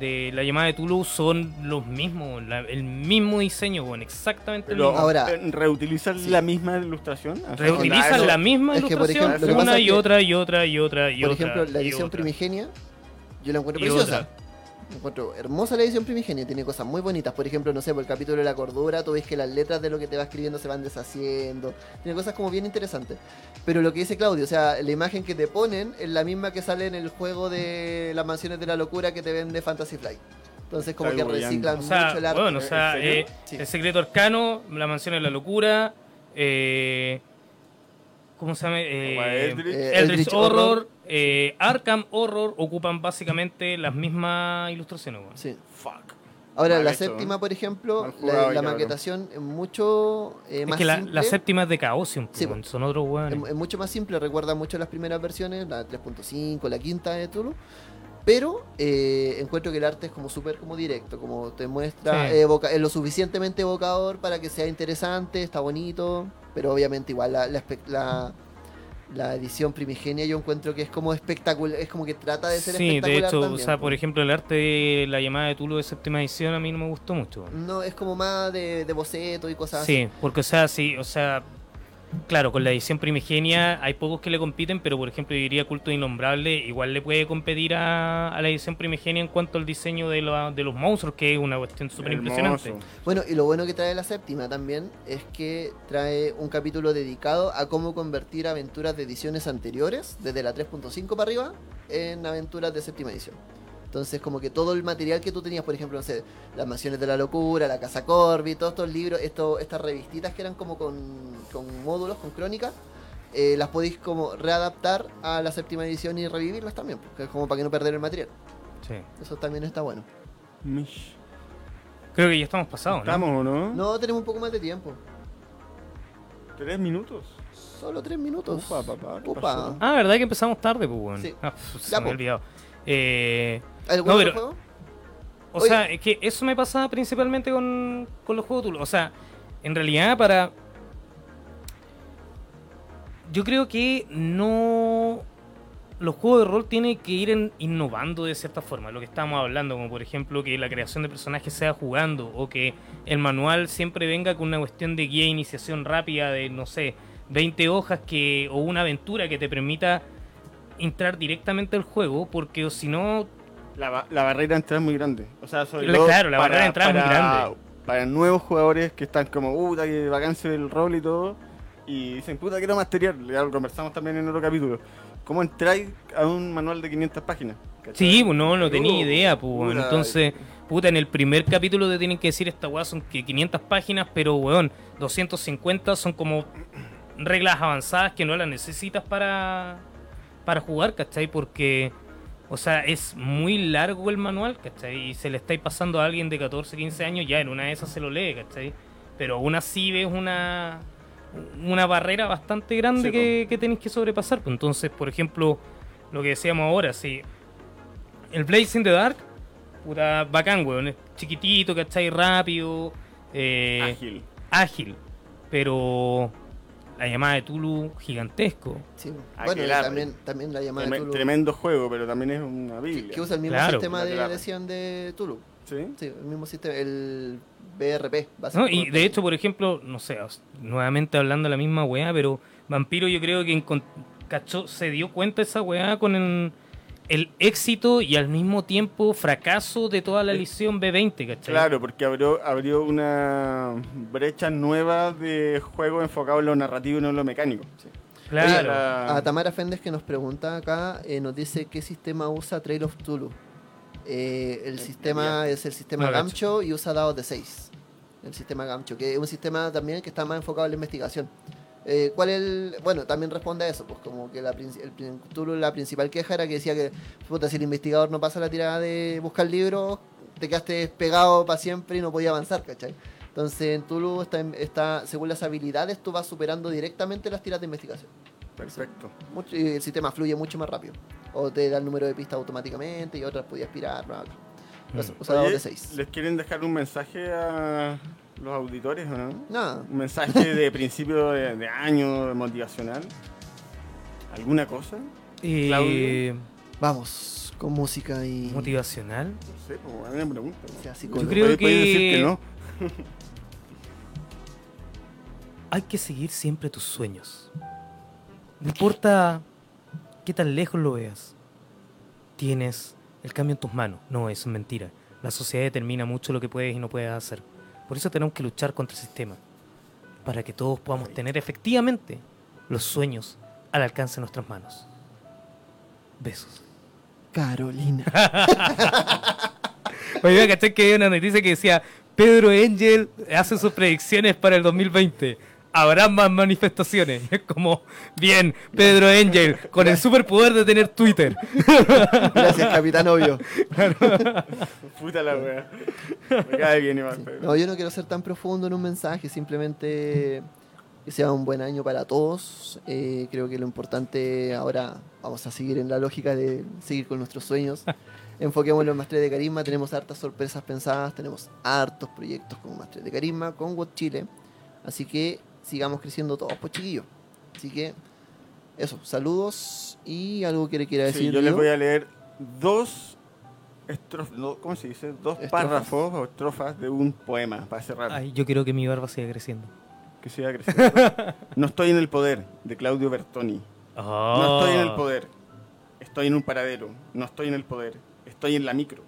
de la llamada de Tulu son los mismos, la- el mismo diseño, weón, exactamente el Pero mismo. Ahora- eh, reutilizan Sí. la misma ilustración. Reutilizan la misma es que, por ilustración ejemplo, una y que- otra y otra y otra y Por otra. ejemplo, la edición otra. primigenia, yo la encuentro Y preciosa. otra. Me encuentro hermosa la edición primigenia, tiene cosas muy bonitas. Por ejemplo, no sé, por el capítulo de la cordura, tú ves que las letras de lo que te va escribiendo se van deshaciendo. Tiene cosas como bien interesantes. Pero lo que dice Claudio, o sea, la imagen que te ponen es la misma que sale en el juego de las mansiones de la locura que te vende Fantasy Flight. Entonces, como Está que reciclan O sea, mucho el arte. bueno, o sea, eh, Sí. el secreto arcano, la mansión de la locura, eh, ¿cómo se llama? Eh, Eldritch. Eh, Eldritch Eldritch Horror, Horror. eh, Arkham Horror ocupan básicamente las mismas ilustraciones. Sí. Fuck. Ahora, Mal la hecho, séptima, por ejemplo, la, maquetación es mucho eh, Es más que la, simple. la séptima es de Chaosium, Sí, son otros Es, weones. es mucho más simple, recuerda mucho las primeras versiones, la 3.5, la quinta de Tulu. Pero eh, encuentro que el arte es como súper como directo, como te muestra, Sí. eh, evoca- es lo suficientemente evocador para que sea interesante, está bonito, pero obviamente igual la, la, la- la edición primigenia yo encuentro que es como espectacular, es como que trata de ser Sí, de espectacular hecho, o también, sea, po. por ejemplo, el arte de la llamada de Tulu de séptima edición a mí no me gustó mucho. No, es como más de, de boceto y cosas Sí, porque o sea, sí, o sea, claro, con la edición primigenia hay pocos que le compiten, pero por ejemplo yo diría Culto Innombrable igual le puede competir a, a la edición primigenia en cuanto al diseño de, la- de los monstruos, que es una cuestión súper impresionante. Bueno, y lo bueno que trae la séptima también es que trae un capítulo dedicado a cómo convertir aventuras de ediciones anteriores, desde la 3.5 para arriba, en aventuras de séptima edición. Entonces, como que todo el material que tú tenías, por ejemplo, no sé, las mansiones de la locura, la casa Corby, todos estos libros, esto, estas revistitas que eran como con, con módulos, con crónicas, eh, las podéis como readaptar a la séptima edición y revivirlas también, porque es como para que no perder el material. Sí. Eso también está bueno. Mish. Creo que ya estamos pasados, ¿no? ¿Estamos o no? No, tenemos un poco más de tiempo. ¿Tres minutos? Solo tres minutos. Upa, papá. Ah, ¿verdad que empezamos tarde, pues, weón? Sí. Ah, pf, se Ya, me po. había olvidado. Eh, ¿Algún No, otro pero- juego? o Oye. sea, es que eso me pasa principalmente con, con los juegos. O sea, en realidad para... Yo creo que no... Los juegos de rol tienen que ir en- innovando de cierta forma, lo que estábamos hablando, como por ejemplo que la creación de personajes sea jugando, o que el manual siempre venga con una cuestión de guía de iniciación rápida de, no sé, 20 hojas que o una aventura que te permita entrar directamente al juego, porque si no, La, la barrera de entrada es muy grande. O sea, sobre La- todo claro, la barrera de entrada es muy grande. Para nuevos jugadores que están como, puta, que vacancia el rol y todo, y dicen, puta, quiero material. Ya lo conversamos también en otro capítulo. ¿Cómo entráis a un manual de 500 páginas? ¿Cachai? Sí, pues no, no tenía Uh, idea, pues. Entonces, puta, en el primer capítulo te tienen que decir esta weá son que 500 páginas, pero weón, 250 son como reglas avanzadas que no las necesitas para, para jugar, ¿cachai? Porque, o sea, es muy largo el manual, ¿cachai? Y se le estáis pasando a alguien de 14, 15 años, ya en una de esas se lo lee, ¿cachai? Pero aún así ves una, una barrera bastante grande Sí, que, que tenéis que sobrepasar. pues. Entonces, por ejemplo, lo que decíamos ahora, sí. El Blaze in the Dark, puta, bacán, weón. Es chiquitito, ¿cachai? Rápido, eh, Ágil. ágil. Pero la llamada de Tulu, gigantesco. Sí. Ah, Bueno, también, también la llamada de Tulu. tremendo juego, pero también es una biblia. que usa el mismo Claro. sistema de edición de Tulu. ¿Sí? Sí, el mismo sistema, el BRP. ¿no? Y de hecho, por ejemplo, no sé, nuevamente hablando de la misma weá, pero Vampiro yo creo que cachó, se dio cuenta esa weá con el, el éxito y al mismo tiempo fracaso de toda la edición B20, ¿cachai? Claro, porque abrió, abrió una brecha nueva de juego enfocado en lo narrativo y no en lo mecánico. Claro. Era- A Tamara Fendes que nos pregunta acá, eh, nos dice qué sistema usa Trail of Tulu. Eh, el sistema es el sistema No, Gamcho y usa dados de 6. El sistema Gamcho, que es un sistema también que está más enfocado en la investigación. Eh, ¿Cuál es el...? Bueno, también responde a eso, pues como que la, el, la principal queja era que decía que, puta, si el investigador no pasa la tirada de buscar libros, te quedaste pegado para siempre y no podía avanzar, ¿cachai? Entonces en Tulu está, según las habilidades, tú vas superando directamente las tiras de investigación. Perfecto. Mucho- y el sistema fluye mucho más rápido. O te da el número de pistas automáticamente y otras podías aspirar, bla, bla. Usa- Usa dados Oye, de 6. ¿Les quieren dejar un mensaje a los auditores o no? Nada. Un mensaje de principio de, de año motivacional. ¿Alguna cosa? Eh, Claudio. Vamos, con música y. motivacional. No sé, pues, a mí me pregunta. ¿no? sea Yo creo puedes decir que- que no. (laughs) Hay que seguir siempre tus sueños. No importa qué tan lejos lo veas. Tienes el cambio en tus manos. No, eso es mentira. La sociedad determina mucho lo que puedes y no puedes hacer. Por eso tenemos que luchar contra el sistema. Para que todos podamos tener efectivamente los sueños al alcance de nuestras manos. Besos. Carolina. (laughs) Oye, ¿cachai que hay una noticia que decía Pedro Angel hace sus predicciones para el 2020? Habrá más manifestaciones. (laughs) Es como, bien, Pedro Angel, con el superpoder de tener Twitter. (laughs) Gracias, Capitán Obvio. Puta la wea. Me cae bien igual. pero- No, yo no quiero ser tan profundo en un mensaje, simplemente que sea un buen año para todos. Eh, creo que lo importante ahora vamos a seguir en la lógica de seguir con nuestros sueños. (laughs) Enfoquémoslo en Maestría de Carisma, tenemos hartas sorpresas pensadas, tenemos hartos proyectos con Maestría de Carisma, con WOT Chile. Así que sigamos creciendo todos, pues chiquillos. Así que eso, saludos y algo que le quiera Sí, decir. yo les voy a leer dos estrofas, ¿cómo se dice? Dos Estrofas. párrafos o estrofas de un poema para cerrar. Ay, yo quiero que mi barba siga creciendo. que siga creciendo. No estoy en el poder, de Claudio Bertoni. No estoy en el Ah. poder. Estoy en un paradero. No estoy en el poder. Estoy en la micro.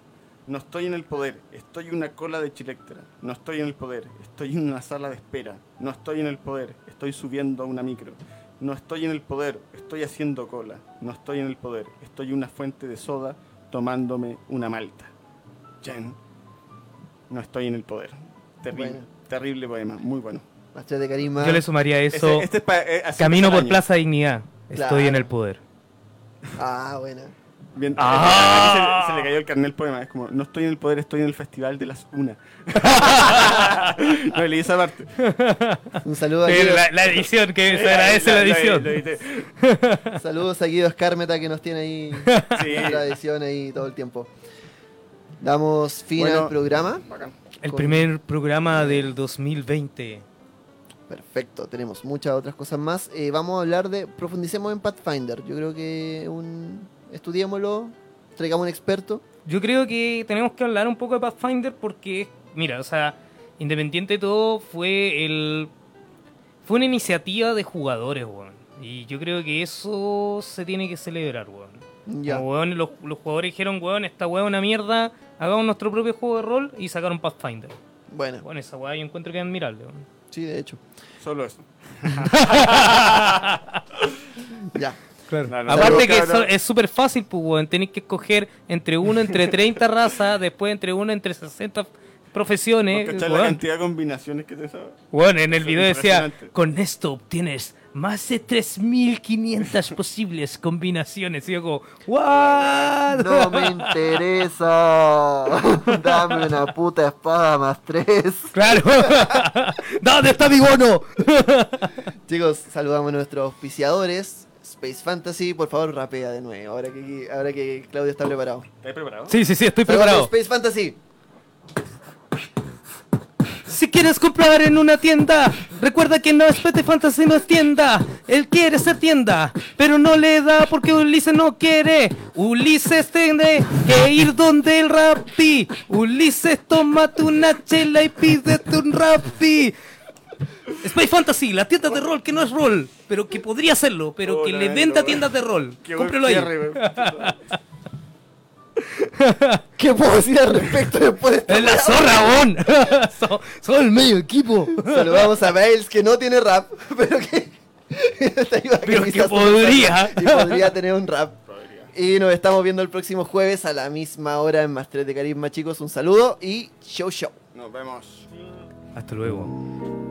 No estoy en el poder. Estoy en una cola de Chilectra. No estoy en el poder. Estoy en una sala de espera. No estoy en el poder. Estoy subiendo a una micro. No estoy en el poder. Estoy haciendo cola. No estoy en el poder. Estoy en una fuente de soda tomándome una malta. Jen. No estoy en el poder. Terrible. Bueno. Terrible poema. Muy bueno. Mastres de carisma. Yo le sumaría a eso. Este- este es pa- eh, Camino por. Plaza Dignidad. Estoy Claro. en el poder. Ah, buena. Bien, Ah. (laughs) se, se le cayó el carnet el poema. Es como, no estoy en el poder, estoy en el festival de las una. (laughs) no leí esa parte. Un saludo a Sí, Guido, la, la edición, que se agradece la, edición. lo edité. saludos a Guido Escármeta que nos tiene ahí Sí. la edición ahí todo el tiempo. Damos fin Bueno. al programa. Bacán. El Con- primer programa del 2020. Perfecto, tenemos muchas otras cosas más. Eh, vamos a hablar de. Profundicemos en Pathfinder. Yo creo que un. Estudiémoslo, traigamos un experto. Yo creo que tenemos que hablar un poco de Pathfinder porque, mira, o sea, independiente de todo, fue el. Fue una iniciativa de jugadores, weón. Y yo creo que eso se tiene que celebrar, weón. Ya. Como, weón, los, los jugadores dijeron, weón, esta weón es una mierda, hagamos nuestro propio juego de rol y sacaron Pathfinder. Bueno, Bueno, esa weá yo encuentro que es admirable, weón. sí, de hecho. Solo eso. (laughs) (laughs) Ya. No, no, Aparte que es súper fácil, pues, weón. Tenéis que escoger entre uno entre 30 razas, después entre uno entre 60 profesiones. ¿No cachai la cantidad de combinaciones que te sabes? Bueno, en el video decía, con esto obtienes más de 3.500 (laughs) posibles combinaciones. Y yo como, ¿what? No me interesa. (laughs) Dame una puta espada más tres. (laughs) Claro. ¿Dónde está mi bono? Chicos, saludamos a nuestros auspiciadores. Space Fantasy, por favor, rapea de nuevo. Ahora que, ahora que Claudio está preparado. ¿Estás preparado? Sí, sí, sí, estoy preparado. Space Fantasy. Si quieres comprar en una tienda, recuerda que no es Pete Fantasy, no es tienda. Él quiere ser tienda, pero no le da porque Ulises no quiere. Ulises tiene que ir donde el Rappi. Ulises, tómate una chela y pídete un Rappi. Space Fantasy, la tienda de rol que no es rol, pero que podría serlo, pero que Hola, le venda hola. tiendas de rol. Cómprelo ahí. (laughs) ¿Qué puedo decir al respecto después de Es la zorra, bon. (laughs) Son- el medio equipo. Saludamos a Bales que no tiene rap, (laughs) pero que. está ahí Pero que podría. Y podría tener un rap. Podría. Y nos estamos viendo el próximo jueves a la misma hora en Mastres de Carisma, chicos. Un saludo y show show. Nos vemos. Hasta luego.